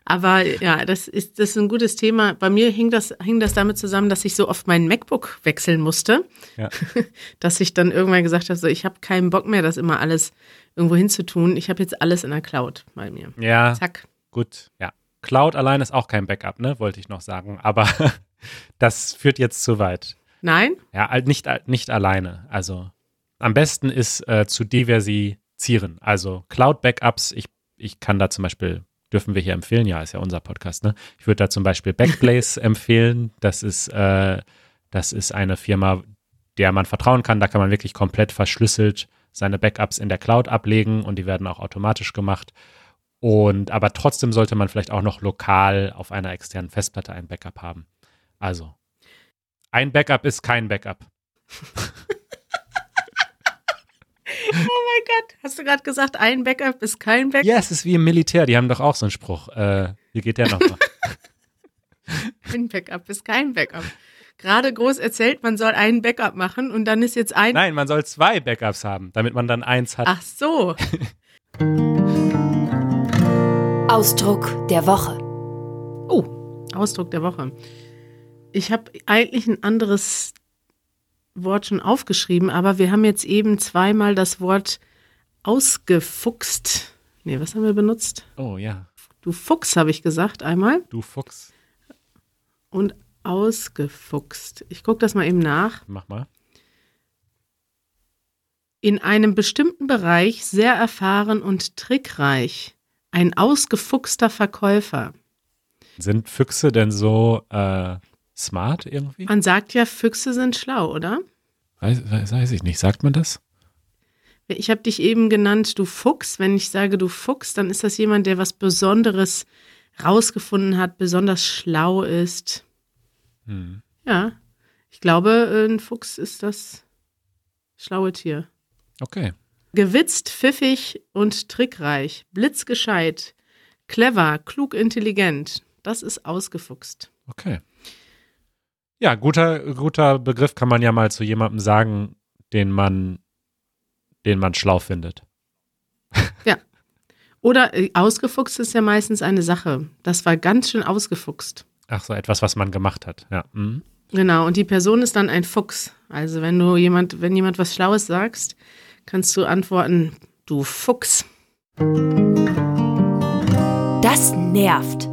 Aber ja, das ist, das ist ein gutes Thema. Bei mir hing das, hing das damit zusammen, dass ich so oft meinen MacBook wechseln musste, Ja. dass ich dann irgendwann gesagt habe, so, ich habe keinen Bock mehr, das immer alles irgendwo hinzutun. Ich habe jetzt alles in der Cloud bei mir. Ja, Zack. gut, ja. Cloud allein ist auch kein Backup, ne, wollte ich noch sagen. Aber das führt jetzt zu weit. Nein? Ja, nicht, nicht alleine. Also am besten ist äh, zu diversifizieren. Also Cloud-Backups, ich, ich kann da zum Beispiel, dürfen wir hier empfehlen, ja, ist ja unser Podcast, ne? Ich würde da zum Beispiel Backblaze empfehlen. Das ist, äh, das ist eine Firma, der man vertrauen kann. Da kann man wirklich komplett verschlüsselt seine Backups in der Cloud ablegen und die werden auch automatisch gemacht. Und aber trotzdem sollte man vielleicht auch noch lokal auf einer externen Festplatte ein Backup haben. Also, ein Backup ist kein Backup. Oh mein Gott. Hast du gerade gesagt, ein Backup ist kein Backup? Ja, es ist wie im Militär, die haben doch auch so einen Spruch. Äh, wie geht der nochmal? Ein Backup ist kein Backup. Gerade groß erzählt, man soll einen Backup machen und dann ist jetzt ein. Nein, man soll zwei Backups haben, damit man dann eins hat. Ach so. Ausdruck der Woche. Oh, Ausdruck der Woche. Ich habe eigentlich ein anderes Wort schon aufgeschrieben, aber wir haben jetzt eben zweimal das Wort ausgefuchst Nee, was haben wir benutzt? Oh ja, Du Fuchs, habe ich gesagt einmal. du Fuchs. Und ausgefuchst. Ich gucke das mal eben nach. Mach mal. In einem bestimmten Bereich sehr erfahren und trickreich. Ein ausgefuchster Verkäufer. Sind Füchse denn so äh, smart irgendwie? Man sagt ja, Füchse sind schlau, oder? Weiß, weiß, ich nicht. Sagt man das? Ich habe dich eben genannt, du Fuchs. Wenn ich sage, du Fuchs, dann ist das jemand, der was Besonderes rausgefunden hat, besonders schlau ist. Hm. Ja, ich glaube, ein Fuchs ist das schlaue Tier. Okay. Gewitzt, pfiffig und trickreich, blitzgescheit, clever, klug, intelligent. Das ist ausgefuchst. Okay. Ja, guter, guter Begriff kann man ja mal zu jemandem sagen, den man, den man schlau findet. Oder äh, ausgefuchst ist ja meistens eine Sache. Das war ganz schön ausgefuchst. Ach so, etwas, was man gemacht hat. Ja. Mhm. Genau, und die Person ist dann ein Fuchs. Also wenn du jemand, wenn jemand was Schlaues sagst, kannst du antworten, du Fuchs. Das nervt.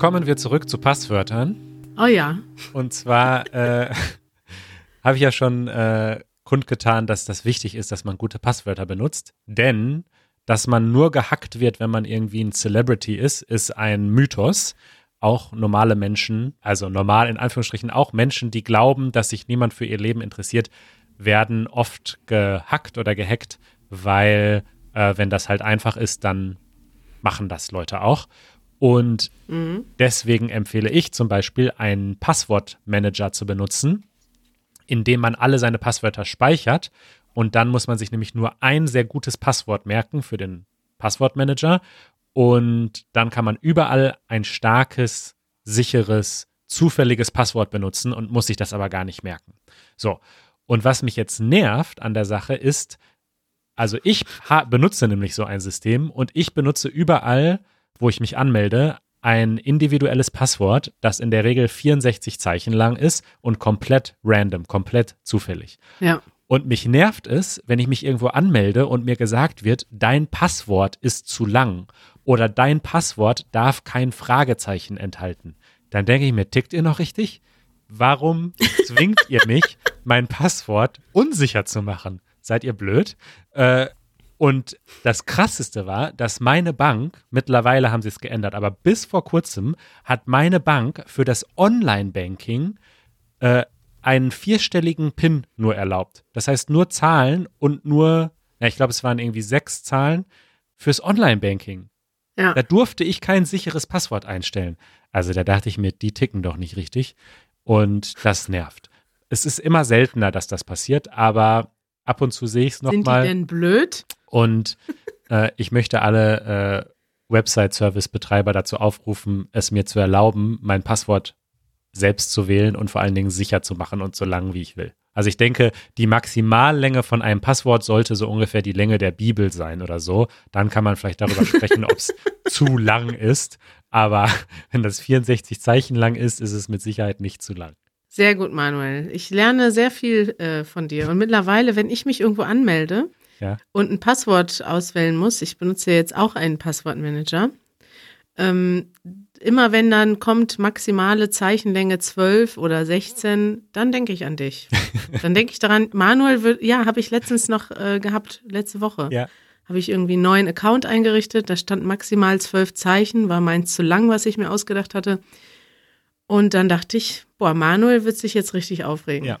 Kommen wir zurück zu Passwörtern. Oh ja. Und zwar äh, habe ich ja schon äh, kundgetan, dass das wichtig ist, dass man gute Passwörter benutzt. Denn, dass man nur gehackt wird, wenn man irgendwie ein Celebrity ist, ist ein Mythos. Auch normale Menschen, also normal in Anführungsstrichen auch Menschen, die glauben, dass sich niemand für ihr Leben interessiert, werden oft gehackt oder gehackt, weil äh, wenn das halt einfach ist, dann machen das Leute auch. Und Mhm. Deswegen empfehle ich zum Beispiel, einen Passwortmanager zu benutzen, in dem man alle seine Passwörter speichert. Und dann muss man sich nämlich nur ein sehr gutes Passwort merken für den Passwortmanager. Und dann kann man überall ein starkes, sicheres, zufälliges Passwort benutzen und muss sich das aber gar nicht merken. So. Und was mich jetzt nervt an der Sache ist, also ich benutze nämlich so ein System und ich benutze überall, wo ich mich anmelde, ein individuelles Passwort, das in der Regel 64 Zeichen lang ist und komplett random, komplett zufällig. Ja. Und mich nervt es, wenn ich mich irgendwo anmelde und mir gesagt wird, dein Passwort ist zu lang oder dein Passwort darf kein Fragezeichen enthalten. Dann denke ich mir, tickt ihr noch richtig? Warum zwingt ihr mich, mein Passwort unsicher zu machen? Seid ihr blöd? Äh, und das Krasseste war, dass meine Bank, mittlerweile haben sie es geändert, aber bis vor kurzem hat meine Bank für das Online-Banking äh, einen vierstelligen PIN nur erlaubt. Das heißt nur Zahlen und nur, ja, ich glaube, es waren irgendwie sechs Zahlen fürs Online-Banking. Ja. Da durfte ich kein sicheres Passwort einstellen. Also da dachte ich mir, die ticken doch nicht richtig. Und das nervt. Es ist immer seltener, dass das passiert, aber ab und zu sehe ich es Sind die nochmal. denn blöd? Und äh, ich möchte alle äh, Website-Service-Betreiber dazu aufrufen, es mir zu erlauben, mein Passwort selbst zu wählen und vor allen Dingen sicher zu machen und so lang wie ich will. Also ich denke, die Maximallänge von einem Passwort sollte so ungefähr die Länge der Bibel sein oder so. Dann kann man vielleicht darüber sprechen, ob es zu lang ist. Aber wenn das 64 Zeichen lang ist, ist es mit Sicherheit nicht zu lang. Sehr gut, Manuel. Ich lerne sehr viel äh, von dir. Und mittlerweile, wenn ich mich irgendwo anmelde Ja. und ein Passwort auswählen muss, ich benutze jetzt auch einen Passwortmanager, ähm, immer wenn dann kommt maximale Zeichenlänge 12 oder 16, dann denke ich an dich. Dann denke ich daran, Manuel wird, ja, habe ich letztens noch äh, gehabt, letzte Woche. Ja. Habe ich irgendwie einen neuen Account eingerichtet, da stand maximal zwölf Zeichen, war meins zu lang, was ich mir ausgedacht hatte. Und dann dachte ich, boah, Manuel wird sich jetzt richtig aufregen. Ja.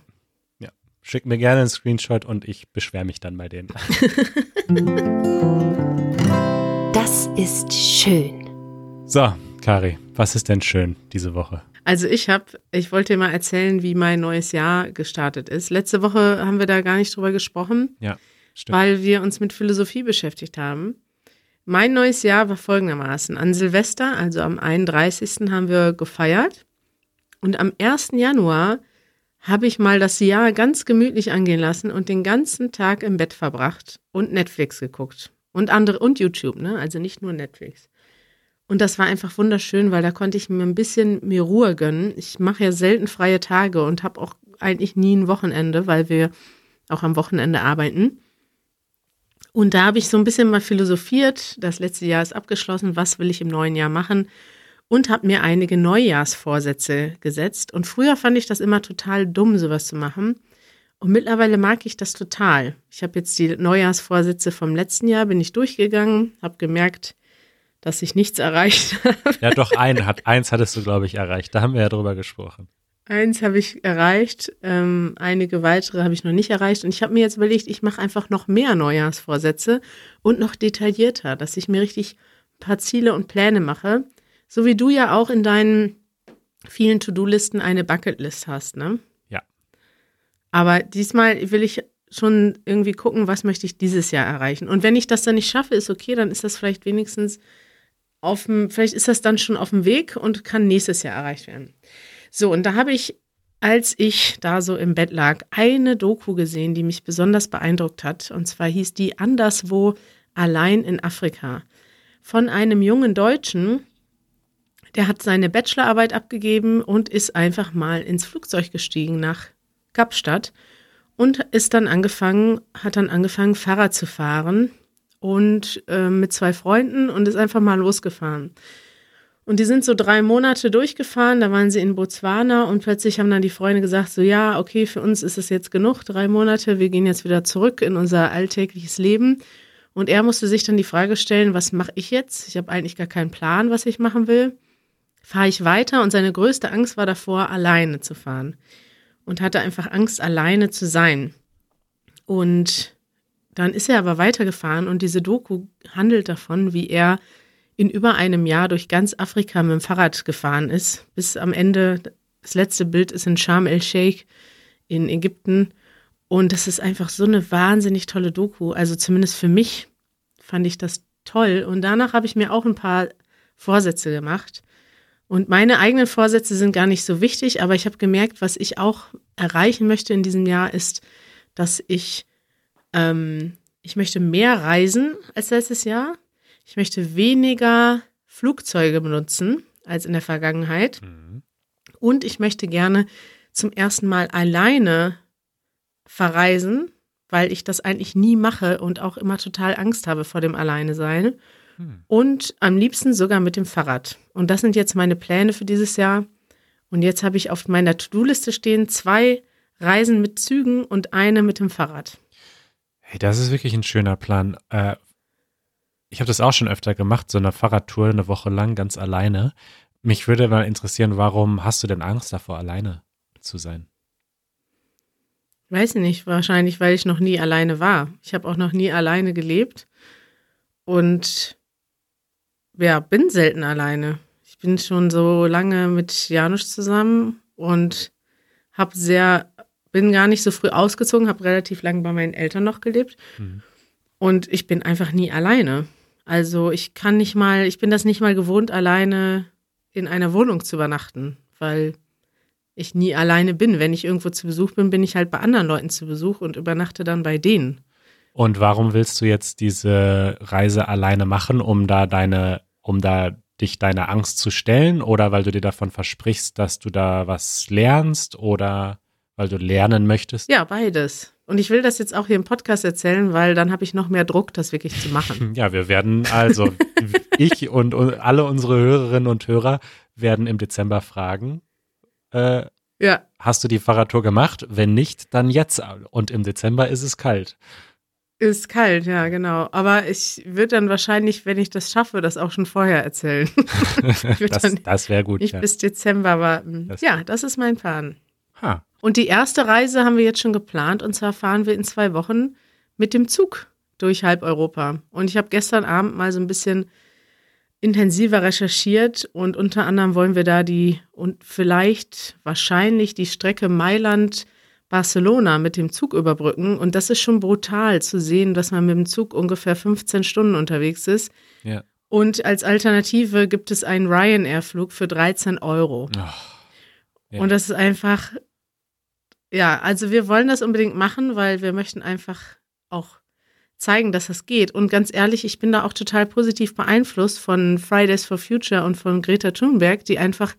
Ja. Schick mir gerne einen Screenshot und ich beschwere mich dann bei denen. Das ist schön. So, Kari, was ist denn schön diese Woche? Also ich habe, ich wollte dir mal erzählen, wie mein neues Jahr gestartet ist. Letzte Woche haben wir da gar nicht drüber gesprochen, Ja, stimmt. weil wir uns mit Philosophie beschäftigt haben. Mein neues Jahr war folgendermaßen. An Silvester, also am 31. haben wir gefeiert. Und am 1. Januar habe ich mal das Jahr ganz gemütlich angehen lassen und den ganzen Tag im Bett verbracht und Netflix geguckt. Und andere, und YouTube, ne? Also nicht nur Netflix. Und das war einfach wunderschön, weil da konnte ich mir ein bisschen mir Ruhe gönnen. Ich mache ja selten freie Tage und habe auch eigentlich nie ein Wochenende, weil wir auch am Wochenende arbeiten. Und da habe ich so ein bisschen mal philosophiert. Das letzte Jahr ist abgeschlossen. Was will ich im neuen Jahr machen? Und habe mir einige Neujahrsvorsätze gesetzt. Und früher fand ich das immer total dumm, sowas zu machen. Und mittlerweile mag ich das total. Ich habe jetzt die Neujahrsvorsätze vom letzten Jahr, bin ich durchgegangen, habe gemerkt, dass ich nichts erreicht habe. Ja, doch, ein, hat, eins hattest du, glaube ich, erreicht. Da haben wir ja drüber gesprochen. Eins habe ich erreicht, ähm, einige weitere habe ich noch nicht erreicht. Und ich habe mir jetzt überlegt, ich mache einfach noch mehr Neujahrsvorsätze und noch detaillierter, dass ich mir richtig ein paar Ziele und Pläne mache. So wie du ja auch in deinen vielen To-Do-Listen eine Bucketlist hast, ne? Ja. Aber diesmal will ich schon irgendwie gucken, was möchte ich dieses Jahr erreichen. Und wenn ich das dann nicht schaffe, ist okay, dann ist das vielleicht wenigstens auf dem, vielleicht ist das dann schon auf dem Weg und kann nächstes Jahr erreicht werden. So, und da habe ich, als ich da so im Bett lag, eine Doku gesehen, die mich besonders beeindruckt hat. Und zwar hieß die Anderswo allein in Afrika. Von einem jungen Deutschen, der hat seine Bachelorarbeit abgegeben und ist einfach mal ins Flugzeug gestiegen nach Kapstadt und ist dann angefangen, hat dann angefangen, Fahrrad zu fahren und äh, mit zwei Freunden und ist einfach mal losgefahren. Und die sind so drei Monate durchgefahren, da waren sie in Botswana und plötzlich haben dann die Freunde gesagt, so ja, okay, für uns ist es jetzt genug, drei Monate, wir gehen jetzt wieder zurück in unser alltägliches Leben. Und er musste sich dann die Frage stellen, was mache ich jetzt? Ich habe eigentlich gar keinen Plan, was ich machen will. Fahre ich weiter? Und seine größte Angst war davor, alleine zu fahren und hatte einfach Angst, alleine zu sein. Und dann ist er aber weitergefahren und diese Doku handelt davon, wie er in über einem Jahr durch ganz Afrika mit dem Fahrrad gefahren ist, bis am Ende, das letzte Bild ist in Sharm el-Sheikh in Ägypten. Und das ist einfach so eine wahnsinnig tolle Doku. Also zumindest für mich fand ich das toll. Und danach habe ich mir auch ein paar Vorsätze gemacht. Und meine eigenen Vorsätze sind gar nicht so wichtig, aber ich habe gemerkt, was ich auch erreichen möchte in diesem Jahr, ist, dass ich, ähm, ich möchte mehr reisen als letztes Jahr. Ich möchte weniger Flugzeuge benutzen als in der Vergangenheit. Mhm. Und ich möchte gerne zum ersten Mal alleine verreisen, weil ich das eigentlich nie mache und auch immer total Angst habe vor dem Alleine sein. Und am liebsten sogar mit dem Fahrrad. Und das sind jetzt meine Pläne für dieses Jahr. Und jetzt habe ich auf meiner To-Do-Liste stehen zwei Reisen mit Zügen und eine mit dem Fahrrad. Hey, das ist wirklich ein schöner Plan. Äh, ich habe das auch schon öfter gemacht, so eine Fahrradtour eine Woche lang ganz alleine. Mich würde mal interessieren, warum hast du denn Angst davor, alleine zu sein? Weiß ich nicht, wahrscheinlich, weil ich noch nie alleine war. Ich habe auch noch nie alleine gelebt. Und ja, bin selten alleine. Ich bin schon so lange mit Janusz zusammen und habe sehr, bin gar nicht so früh ausgezogen, habe relativ lange bei meinen Eltern noch gelebt. Mhm. Und ich bin einfach nie alleine. Also ich kann nicht mal, ich bin das nicht mal gewohnt, alleine in einer Wohnung zu übernachten, weil ich nie alleine bin. Wenn ich irgendwo zu Besuch bin, bin ich halt bei anderen Leuten zu Besuch und übernachte dann bei denen. Und warum willst du jetzt diese Reise alleine machen, um da deine, um da dich deiner Angst zu stellen oder weil du dir davon versprichst, dass du da was lernst oder weil du lernen möchtest? Ja, beides. Und ich will das jetzt auch hier im Podcast erzählen, weil dann habe ich noch mehr Druck, das wirklich zu machen. Ja, wir werden also, ich und, und alle unsere Hörerinnen und Hörer werden im Dezember fragen, äh, Ja, hast du die Fahrradtour gemacht? Wenn nicht, dann jetzt. Und im Dezember ist es kalt. Ist kalt, ja, genau. Aber ich würde dann wahrscheinlich, wenn ich das schaffe, das auch schon vorher erzählen. Das, das wäre gut. nicht Ja. bis Dezember warten. Das- ja, das ist mein Plan. Ha. Und die erste Reise haben wir jetzt schon geplant und zwar fahren wir in zwei Wochen mit dem Zug durch halb Europa. Und ich habe gestern Abend mal so ein bisschen intensiver recherchiert und unter anderem wollen wir da die und vielleicht wahrscheinlich die Strecke Mailand Barcelona mit dem Zug überbrücken und das ist schon brutal zu sehen, dass man mit dem Zug ungefähr 15 Stunden unterwegs ist. Ja. Und als Alternative gibt es einen Ryanair-Flug für 13 Euro. Ach, Ja. Und das ist einfach, ja, also wir wollen das unbedingt machen, weil wir möchten einfach auch zeigen, dass das geht. Und ganz ehrlich, ich bin da auch total positiv beeinflusst von Fridays for Future und von Greta Thunberg, die einfach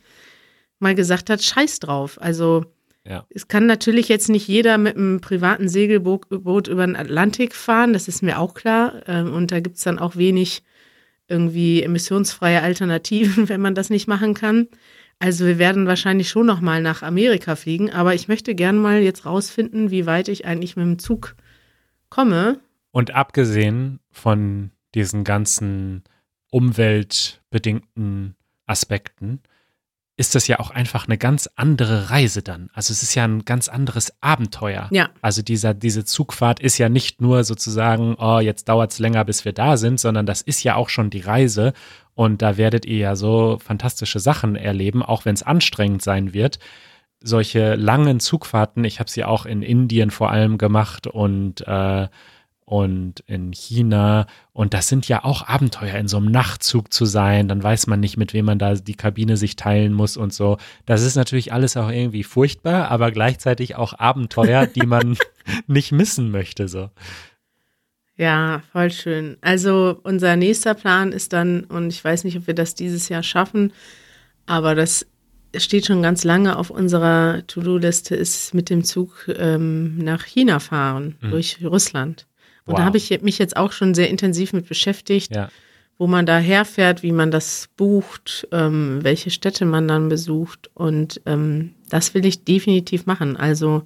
mal gesagt hat, scheiß drauf. Also Ja. Es kann natürlich jetzt nicht jeder mit einem privaten Segelboot Boot über den Atlantik fahren, das ist mir auch klar. Ähm, Und da gibt es dann auch wenig irgendwie emissionsfreie Alternativen, wenn man das nicht machen kann. Also wir werden wahrscheinlich schon noch mal nach Amerika fliegen, aber ich möchte gern mal jetzt rausfinden, wie weit ich eigentlich mit dem Zug komme. Und abgesehen von diesen ganzen umweltbedingten Aspekten, ist das ja auch einfach eine ganz andere Reise dann. Also es ist ja ein ganz anderes Abenteuer. Ja. Also dieser, diese Zugfahrt ist ja nicht nur sozusagen, oh, jetzt dauert es länger, bis wir da sind, sondern das ist ja auch schon die Reise. Und da werdet ihr ja so fantastische Sachen erleben, auch wenn es anstrengend sein wird. Solche langen Zugfahrten, ich habe sie auch in Indien vor allem gemacht und äh, und in China. Und das sind ja auch Abenteuer, in so einem Nachtzug zu sein. Dann weiß man nicht, mit wem man da die Kabine sich teilen muss und so. Das ist natürlich alles auch irgendwie furchtbar, aber gleichzeitig auch Abenteuer, die man nicht missen möchte. So. Ja, voll schön. Also unser nächster Plan ist dann, und ich weiß nicht, ob wir das dieses Jahr schaffen, aber das steht schon ganz lange auf unserer To-Do-Liste, ist mit dem Zug ähm, nach China fahren, durch Russland. Und da Wow. habe ich mich jetzt auch schon sehr intensiv mit beschäftigt, Ja. wo man da herfährt, wie man das bucht, ähm, welche Städte man dann besucht. Und ähm, das will ich definitiv machen. Also,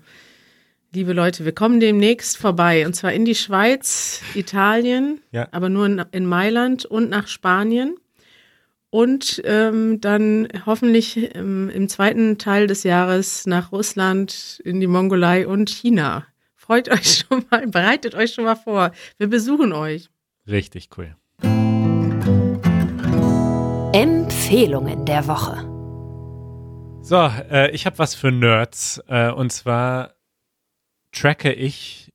liebe Leute, wir kommen demnächst vorbei. Und zwar in die Schweiz, Italien, Ja. aber nur in, in Mailand und nach Spanien. Und ähm, dann hoffentlich ähm, im zweiten Teil des Jahres nach Russland, in die Mongolei und China. Freut euch schon mal, bereitet euch schon mal vor. Wir besuchen euch. Richtig cool. Empfehlungen der Woche. So, äh, ich habe was für Nerds. Äh, und zwar tracke ich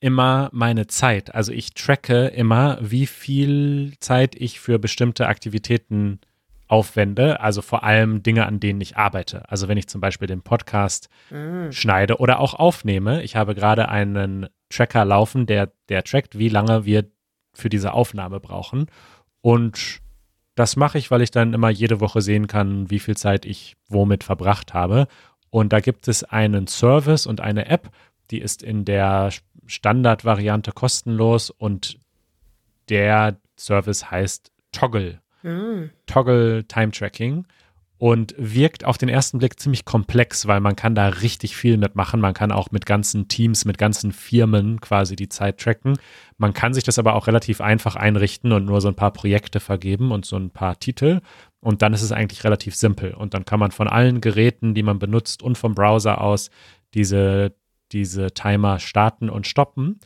immer meine Zeit. Also ich tracke immer, wie viel Zeit ich für bestimmte Aktivitäten aufwende. Also vor allem Dinge, an denen ich arbeite. Also wenn ich zum Beispiel den Podcast schneide oder auch aufnehme. Ich habe gerade einen Tracker laufen, der, der trackt, wie lange wir für diese Aufnahme brauchen. Und das mache ich, weil ich dann immer jede Woche sehen kann, wie viel Zeit ich womit verbracht habe. Und da gibt es einen Service und eine App, die ist in der Standardvariante kostenlos und der Service heißt Toggle. Toggle Time Tracking und wirkt auf den ersten Blick ziemlich komplex, weil man kann da richtig viel mitmachen. Man kann auch mit ganzen Teams, mit ganzen Firmen quasi die Zeit tracken. Man kann sich das aber auch relativ einfach einrichten und nur so ein paar Projekte vergeben und so ein paar Titel. Und dann ist es eigentlich relativ simpel. Und dann kann man von allen Geräten, die man benutzt und vom Browser aus diese, diese Timer starten und stoppen.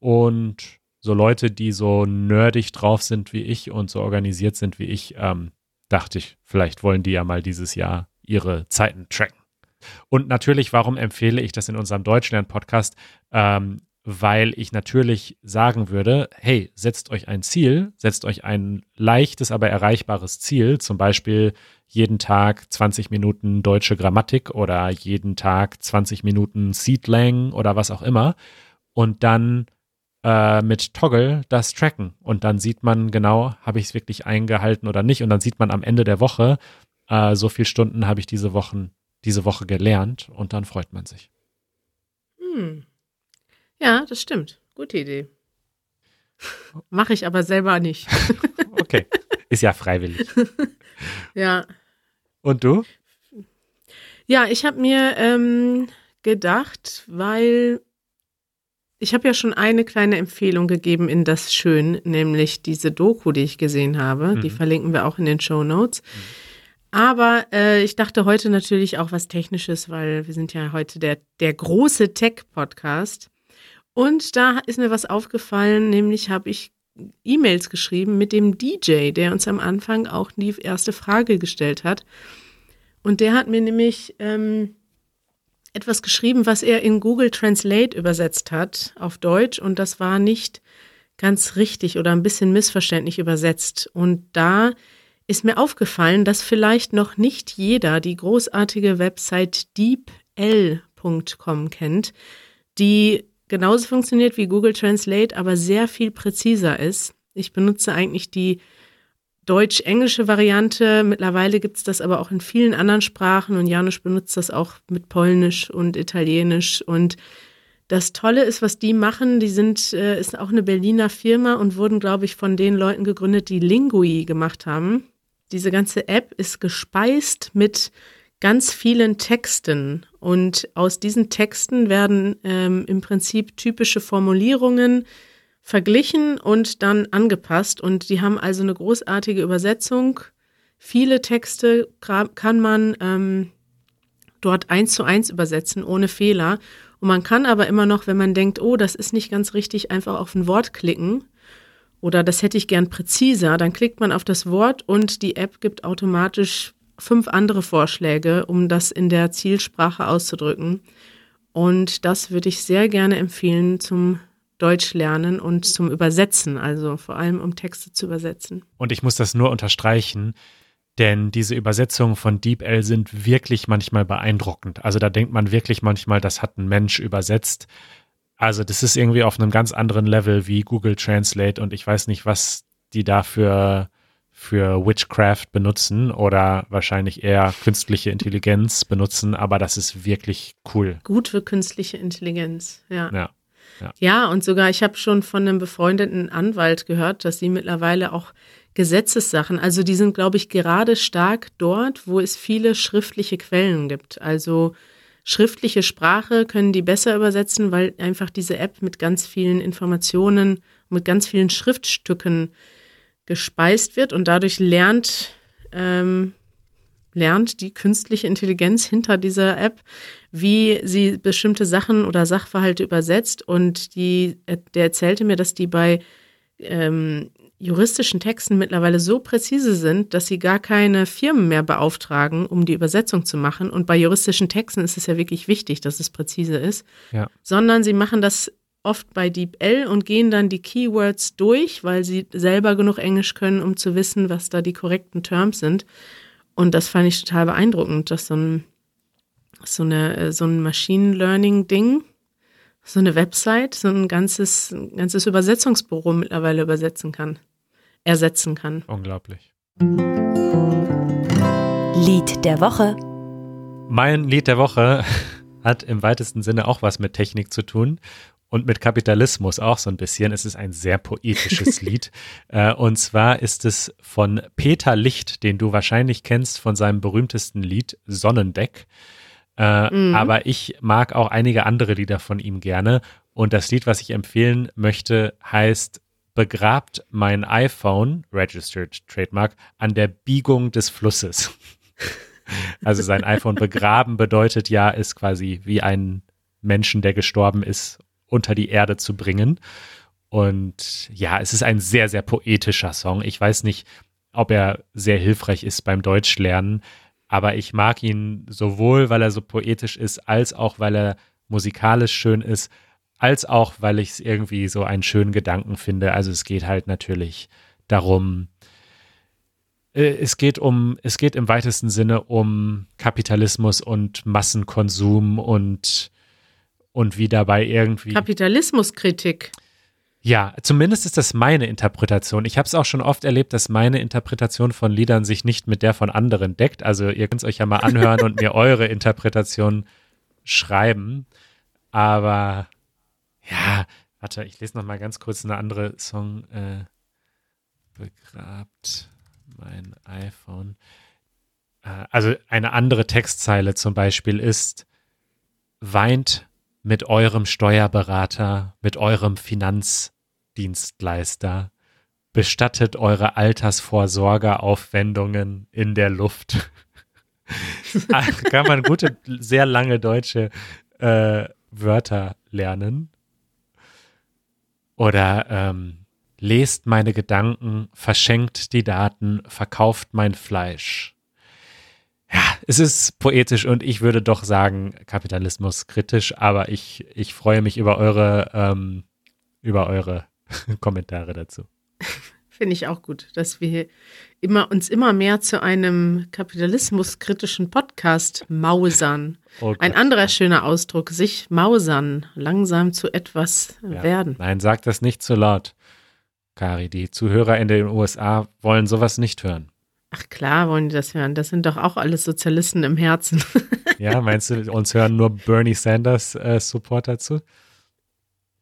Und so Leute, die so nerdig drauf sind wie ich und so organisiert sind wie ich, ähm, dachte ich, vielleicht wollen die ja mal dieses Jahr ihre Zeiten tracken. Und natürlich, warum empfehle ich das in unserem Deutschlern-Podcast? Ähm, weil ich natürlich sagen würde, hey, setzt euch ein Ziel, setzt euch ein leichtes, aber erreichbares Ziel, zum Beispiel jeden Tag 20 Minuten deutsche Grammatik oder jeden Tag 20 Minuten Seedlang oder was auch immer und dann äh, mit Toggle das tracken und dann sieht man genau, habe ich es wirklich eingehalten oder nicht und dann sieht man am Ende der Woche, äh, so viele Stunden habe ich diese Wochen, diese Woche gelernt und dann freut man sich. Hm. Ja, das stimmt. Gute Idee. Mache ich aber selber nicht. Okay, ist ja freiwillig. ja. Und du? Ja, ich habe mir ähm, gedacht, weil ich habe ja schon eine kleine Empfehlung gegeben in das Schön, nämlich diese Doku, die ich gesehen habe. Die Mhm. verlinken wir auch in den Show Notes. Aber äh, ich dachte heute natürlich auch was Technisches, weil wir sind ja heute der, der große Tech-Podcast. Und da ist mir was aufgefallen, nämlich habe ich E-Mails geschrieben mit dem DJ, der uns am Anfang auch die erste Frage gestellt hat. Und der hat mir nämlich ähm, etwas geschrieben, was er in Google Translate übersetzt hat auf Deutsch. Und das war nicht ganz richtig oder ein bisschen missverständlich übersetzt. Und da ist mir aufgefallen, dass vielleicht noch nicht jeder die großartige Website deepl.com kennt, die genauso funktioniert wie Google Translate, aber sehr viel präziser ist. Ich benutze eigentlich die deutsch-englische Variante. Mittlerweile gibt es das aber auch in vielen anderen Sprachen und Janusz benutzt das auch mit Polnisch und Italienisch. Und das Tolle ist, was die machen, die sind, äh, ist auch eine Berliner Firma und wurden, glaube ich, von den Leuten gegründet, die Lingui gemacht haben. Diese ganze App ist gespeist mit ganz vielen Texten und aus diesen Texten werden ähm, im Prinzip typische Formulierungen verglichen und dann angepasst. Und die haben also eine großartige Übersetzung. Viele Texte kann man ähm, dort eins zu eins übersetzen, ohne Fehler. Und man kann aber immer noch, wenn man denkt, oh, das ist nicht ganz richtig, einfach auf ein Wort klicken. Oder das hätte ich gern präziser. Dann klickt man auf das Wort und die App gibt automatisch fünf andere Vorschläge, um das in der Zielsprache auszudrücken. Und das würde ich sehr gerne empfehlen zum Deutsch lernen und zum Übersetzen, also vor allem um Texte zu übersetzen. Und ich muss das nur unterstreichen, denn diese Übersetzungen von DeepL sind wirklich manchmal beeindruckend. Also da denkt man wirklich manchmal, das hat ein Mensch übersetzt. Also das ist irgendwie auf einem ganz anderen Level wie Google Translate und ich weiß nicht, was die da für, für Witchcraft benutzen oder wahrscheinlich eher künstliche Intelligenz benutzen, aber das ist wirklich cool. Gut für künstliche Intelligenz, ja. Ja. Ja. ja, und sogar ich habe schon von einem befreundeten Anwalt gehört, dass sie mittlerweile auch Gesetzessachen, also die sind, glaube ich, gerade stark dort, wo es viele schriftliche Quellen gibt. Also schriftliche Sprache können die besser übersetzen, weil einfach diese App mit ganz vielen Informationen, mit ganz vielen Schriftstücken gespeist wird und dadurch lernt ähm, lernt die künstliche Intelligenz hinter dieser App, wie sie bestimmte Sachen oder Sachverhalte übersetzt. Und die, der erzählte mir, dass die bei ähm, juristischen Texten mittlerweile so präzise sind, dass sie gar keine Firmen mehr beauftragen, um die Übersetzung zu machen. Und bei juristischen Texten ist es ja wirklich wichtig, dass es präzise ist. Ja. Sondern sie machen das oft bei DeepL und gehen dann die Keywords durch, weil sie selber genug Englisch können, um zu wissen, was da die korrekten Terms sind. Und das fand ich total beeindruckend, dass so ein, so eine, äh, so ein Machine Learning Ding, so eine Website, so ein ganzes, ein ganzes Übersetzungsbüro mittlerweile übersetzen kann, ersetzen kann. Unglaublich. Lied der Woche. Mein Lied der Woche hat im weitesten Sinne auch was mit Technik zu tun und mit Kapitalismus auch so ein bisschen. Es ist ein sehr poetisches Lied. Äh, und zwar ist es von Peter Licht, den du wahrscheinlich kennst von seinem berühmtesten Lied Sonnendeck. Äh, mhm. Aber ich mag auch einige andere Lieder von ihm gerne. Und das Lied, was ich empfehlen möchte, heißt Begrabt mein iPhone, Registered Trademark, an der Biegung des Flusses. also sein iPhone begraben bedeutet ja, ist quasi wie ein Menschen, der gestorben ist unter die Erde zu bringen. Und ja, es ist ein sehr, sehr poetischer Song. Ich weiß nicht, ob er sehr hilfreich ist beim Deutschlernen, aber ich mag ihn sowohl, weil er so poetisch ist, als auch, weil er musikalisch schön ist, als auch, weil ich es irgendwie so einen schönen Gedanken finde. Also es geht halt natürlich darum, äh, es geht um, es geht im weitesten Sinne um Kapitalismus und Massenkonsum und und wie dabei irgendwie. Kapitalismuskritik. Ja, zumindest ist das meine Interpretation. Ich habe es auch schon oft erlebt, dass meine Interpretation von Liedern sich nicht mit der von anderen deckt. Also ihr könnt es euch ja mal anhören und mir eure Interpretation schreiben. Aber ja, warte, ich lese noch mal ganz kurz eine andere Song. Äh, begrabt mein iPhone. Äh, also eine andere Textzeile zum Beispiel ist, weint mit eurem Steuerberater, mit eurem Finanzdienstleister. Bestattet eure Altersvorsorgeaufwendungen in der Luft. Ah, kann man gute, sehr lange deutsche äh, Wörter lernen. Oder ähm, lest meine Gedanken, verschenkt die Daten, verkauft mein Fleisch ja, es ist poetisch und ich würde doch sagen, Kapitalismus kritisch, aber ich, ich freue mich über eure, ähm, über eure Kommentare dazu. Finde ich auch gut, dass wir immer, uns immer mehr zu einem kapitalismuskritischen Podcast mausern. Oh Ein anderer schöner Ausdruck, sich mausern, langsam zu etwas ja. werden. Nein, sag das nicht zu laut. Kari. Die Zuhörer in den USA wollen sowas nicht hören. Ach klar, wollen die das hören. Das sind doch auch alles Sozialisten im Herzen. Ja, meinst du, uns hören nur Bernie Sanders äh, Supporter zu?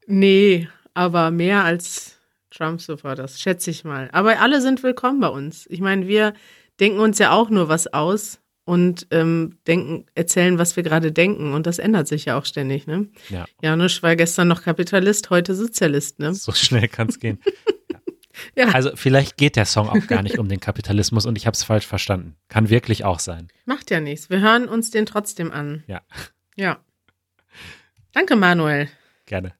nee, aber mehr als Trump-Supporters, schätze ich mal. Aber alle sind willkommen bei uns. Ich meine, wir denken uns ja auch nur was aus und ähm, denken, erzählen, was wir gerade denken. Und das ändert sich ja auch ständig, ne? Ja. Janusz war gestern noch Kapitalist, heute Sozialist, ne? So schnell kann es gehen. Ja. Also vielleicht geht der Song auch gar nicht um den Kapitalismus und ich habe es falsch verstanden. Kann wirklich auch sein. Macht ja nichts. Wir hören uns den trotzdem an. Ja, Ja. Danke, Manuel. gerne.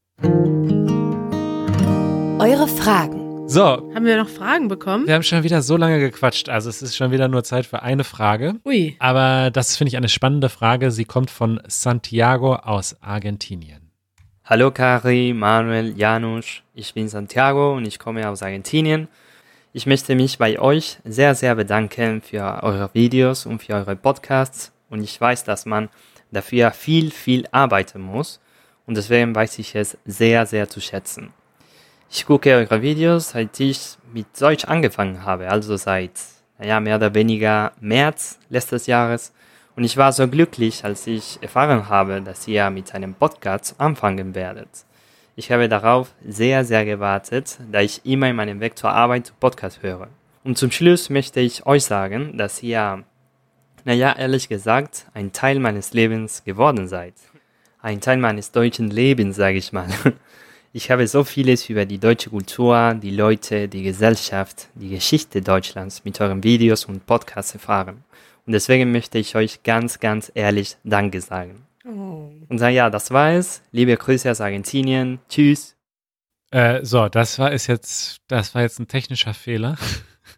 Eure Fragen. So, Haben wir noch Fragen bekommen? wir haben schon wieder so lange gequatscht. Also es ist schon wieder nur Zeit für eine Frage. Ui. Aber das finde ich eine spannende Frage. Sie kommt von Santiago aus Argentinien. Hallo Kari, Manuel, Janusz, ich bin Santiago und ich komme aus Argentinien. Ich möchte mich bei euch sehr, sehr bedanken für eure Videos und für eure Podcasts und ich weiß, dass man dafür viel, viel arbeiten muss und deswegen weiß ich es sehr, sehr zu schätzen. Ich gucke eure Videos, seit ich mit Deutsch angefangen habe, also seit, naja, mehr oder weniger März letztes Jahres. Und ich war so glücklich, als ich erfahren habe, dass ihr mit einem Podcast anfangen werdet. Ich habe darauf sehr, sehr gewartet, da ich immer in meinem Weg zur Arbeit Podcast höre. Und zum Schluss möchte ich euch sagen, dass ihr, naja, ehrlich gesagt, ein Teil meines Lebens geworden seid. Ein Teil meines deutschen Lebens, sage ich mal. Ich habe so vieles über die deutsche Kultur, die Leute, die Gesellschaft, die Geschichte Deutschlands mit euren Videos und Podcasts erfahren. Und deswegen möchte ich euch ganz, ganz ehrlich Danke sagen. Oh. Und naja, das war es. Liebe Grüße aus Argentinien. Tschüss. Äh, so, das war ist jetzt, das war jetzt ein technischer Fehler.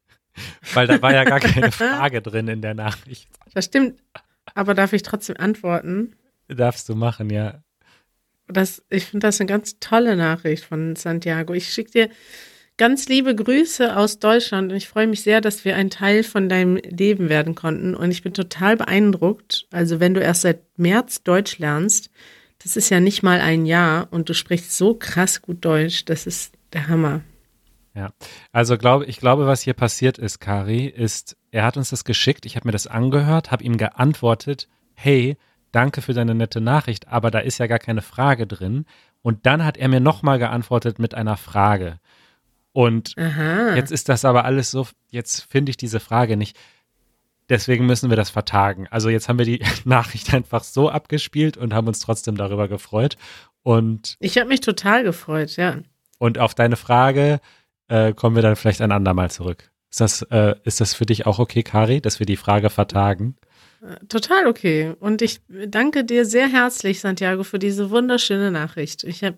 Weil da war ja gar keine Frage drin in der Nachricht. Das stimmt. Aber darf ich trotzdem antworten? Darfst du machen, ja. Das, ich finde das eine ganz tolle Nachricht von Santiago. Ich schicke dir ganz liebe Grüße aus Deutschland und ich freue mich sehr, dass wir ein Teil von deinem Leben werden konnten. Und ich bin total beeindruckt. Also, wenn du erst seit März Deutsch lernst, das ist ja nicht mal ein Jahr und du sprichst so krass gut Deutsch, das ist der Hammer. Ja, also glaube ich glaube, was hier passiert ist, Kari, ist, er hat uns das geschickt, ich habe mir das angehört, habe ihm geantwortet, hey, danke für deine nette Nachricht, aber da ist ja gar keine Frage drin. Und dann hat er mir nochmal geantwortet mit einer Frage. Und Aha. jetzt ist das aber alles so, jetzt finde ich diese Frage nicht. Deswegen müssen wir das vertagen. Also jetzt haben wir die Nachricht einfach so abgespielt und haben uns trotzdem darüber gefreut. Und, Ich habe mich total gefreut, ja. und auf deine Frage äh, kommen wir dann vielleicht ein andermal zurück. Ist das, äh, ist das für dich auch okay, Kari, dass wir die Frage vertagen? Total okay. Und ich danke dir sehr herzlich, Santiago, für diese wunderschöne Nachricht. Ich habe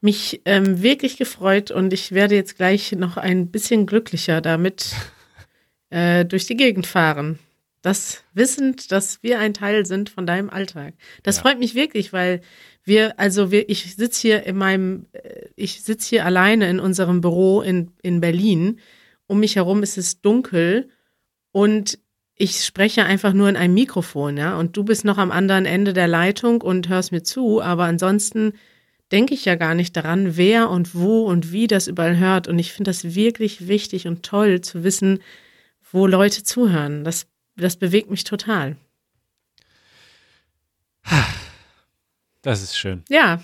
mich ähm, wirklich gefreut und ich werde jetzt gleich noch ein bisschen glücklicher damit äh, durch die Gegend fahren. Das wissend, dass wir ein Teil sind von deinem Alltag. Das Ja. freut mich wirklich, weil wir, also wir, ich sitze hier in meinem, äh, ich sitze hier alleine in unserem Büro in, in Berlin. Um mich herum ist es dunkel und ich spreche einfach nur in einem Mikrofon, ja, und du bist noch am anderen Ende der Leitung und hörst mir zu, aber ansonsten denke ich ja gar nicht daran, wer und wo und wie das überall hört. Und ich finde das wirklich wichtig und toll zu wissen, wo Leute zuhören. Das, das bewegt mich total. Das ist schön. Ja,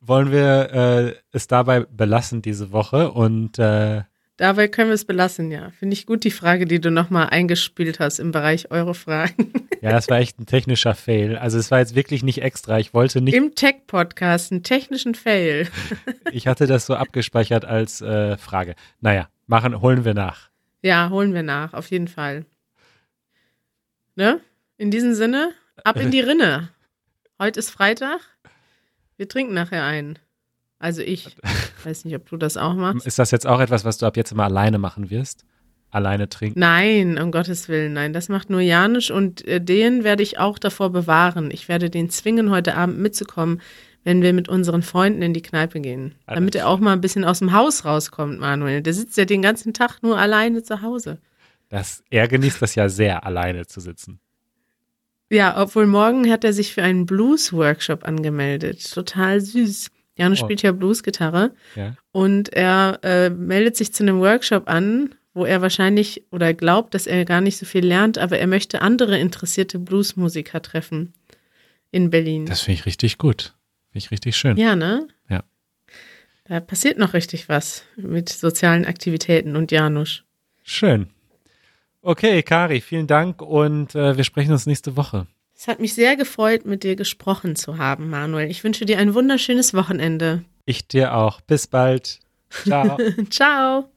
Wollen wir äh, es dabei belassen diese Woche und äh, dabei können wir es belassen, ja. Finde ich gut, die Frage, die du nochmal eingespielt hast im Bereich Eure Fragen. ja, das war echt ein technischer Fail. Also es war jetzt wirklich nicht extra. Ich wollte nicht, Im Tech-Podcast, einen technischen Fail. ich hatte das so abgespeichert als äh, Frage. Naja, machen, holen wir nach. Ja, holen wir nach, auf jeden Fall. Ne? In diesem Sinne, ab in die Rinne. Heute ist Freitag. Wir trinken nachher ein. Also ich. Weiß nicht, ob du das auch machst. Ist das jetzt auch etwas, was du ab jetzt immer alleine machen wirst? Alleine trinken? Nein, um Gottes Willen, nein. Das macht nur Janisch und äh, den werde ich auch davor bewahren. Ich werde den zwingen, heute Abend mitzukommen, wenn wir mit unseren Freunden in die Kneipe gehen. Damit er auch mal ein bisschen aus dem Haus rauskommt, Manuel. Der sitzt ja den ganzen Tag nur alleine zu Hause. Das, er genießt das ja sehr, alleine zu sitzen. Ja, obwohl morgen hat er sich für einen Blues-Workshop angemeldet. Total süß. Janusz Oh. spielt ja Bluesgitarre Ja. und er äh, meldet sich zu einem Workshop an, wo er wahrscheinlich oder glaubt, dass er gar nicht so viel lernt, aber er möchte andere interessierte Bluesmusiker treffen in Berlin. Das finde ich richtig gut. Finde ich richtig schön. ja, ne? Ja. Da passiert noch richtig was mit sozialen Aktivitäten und Janusz. Schön. Okay, Kari, vielen Dank und äh, wir sprechen uns nächste Woche. Es hat mich sehr gefreut, mit dir gesprochen zu haben, Manuel. Ich wünsche dir ein wunderschönes Wochenende. Ich dir auch. Bis bald. Ciao. Ciao.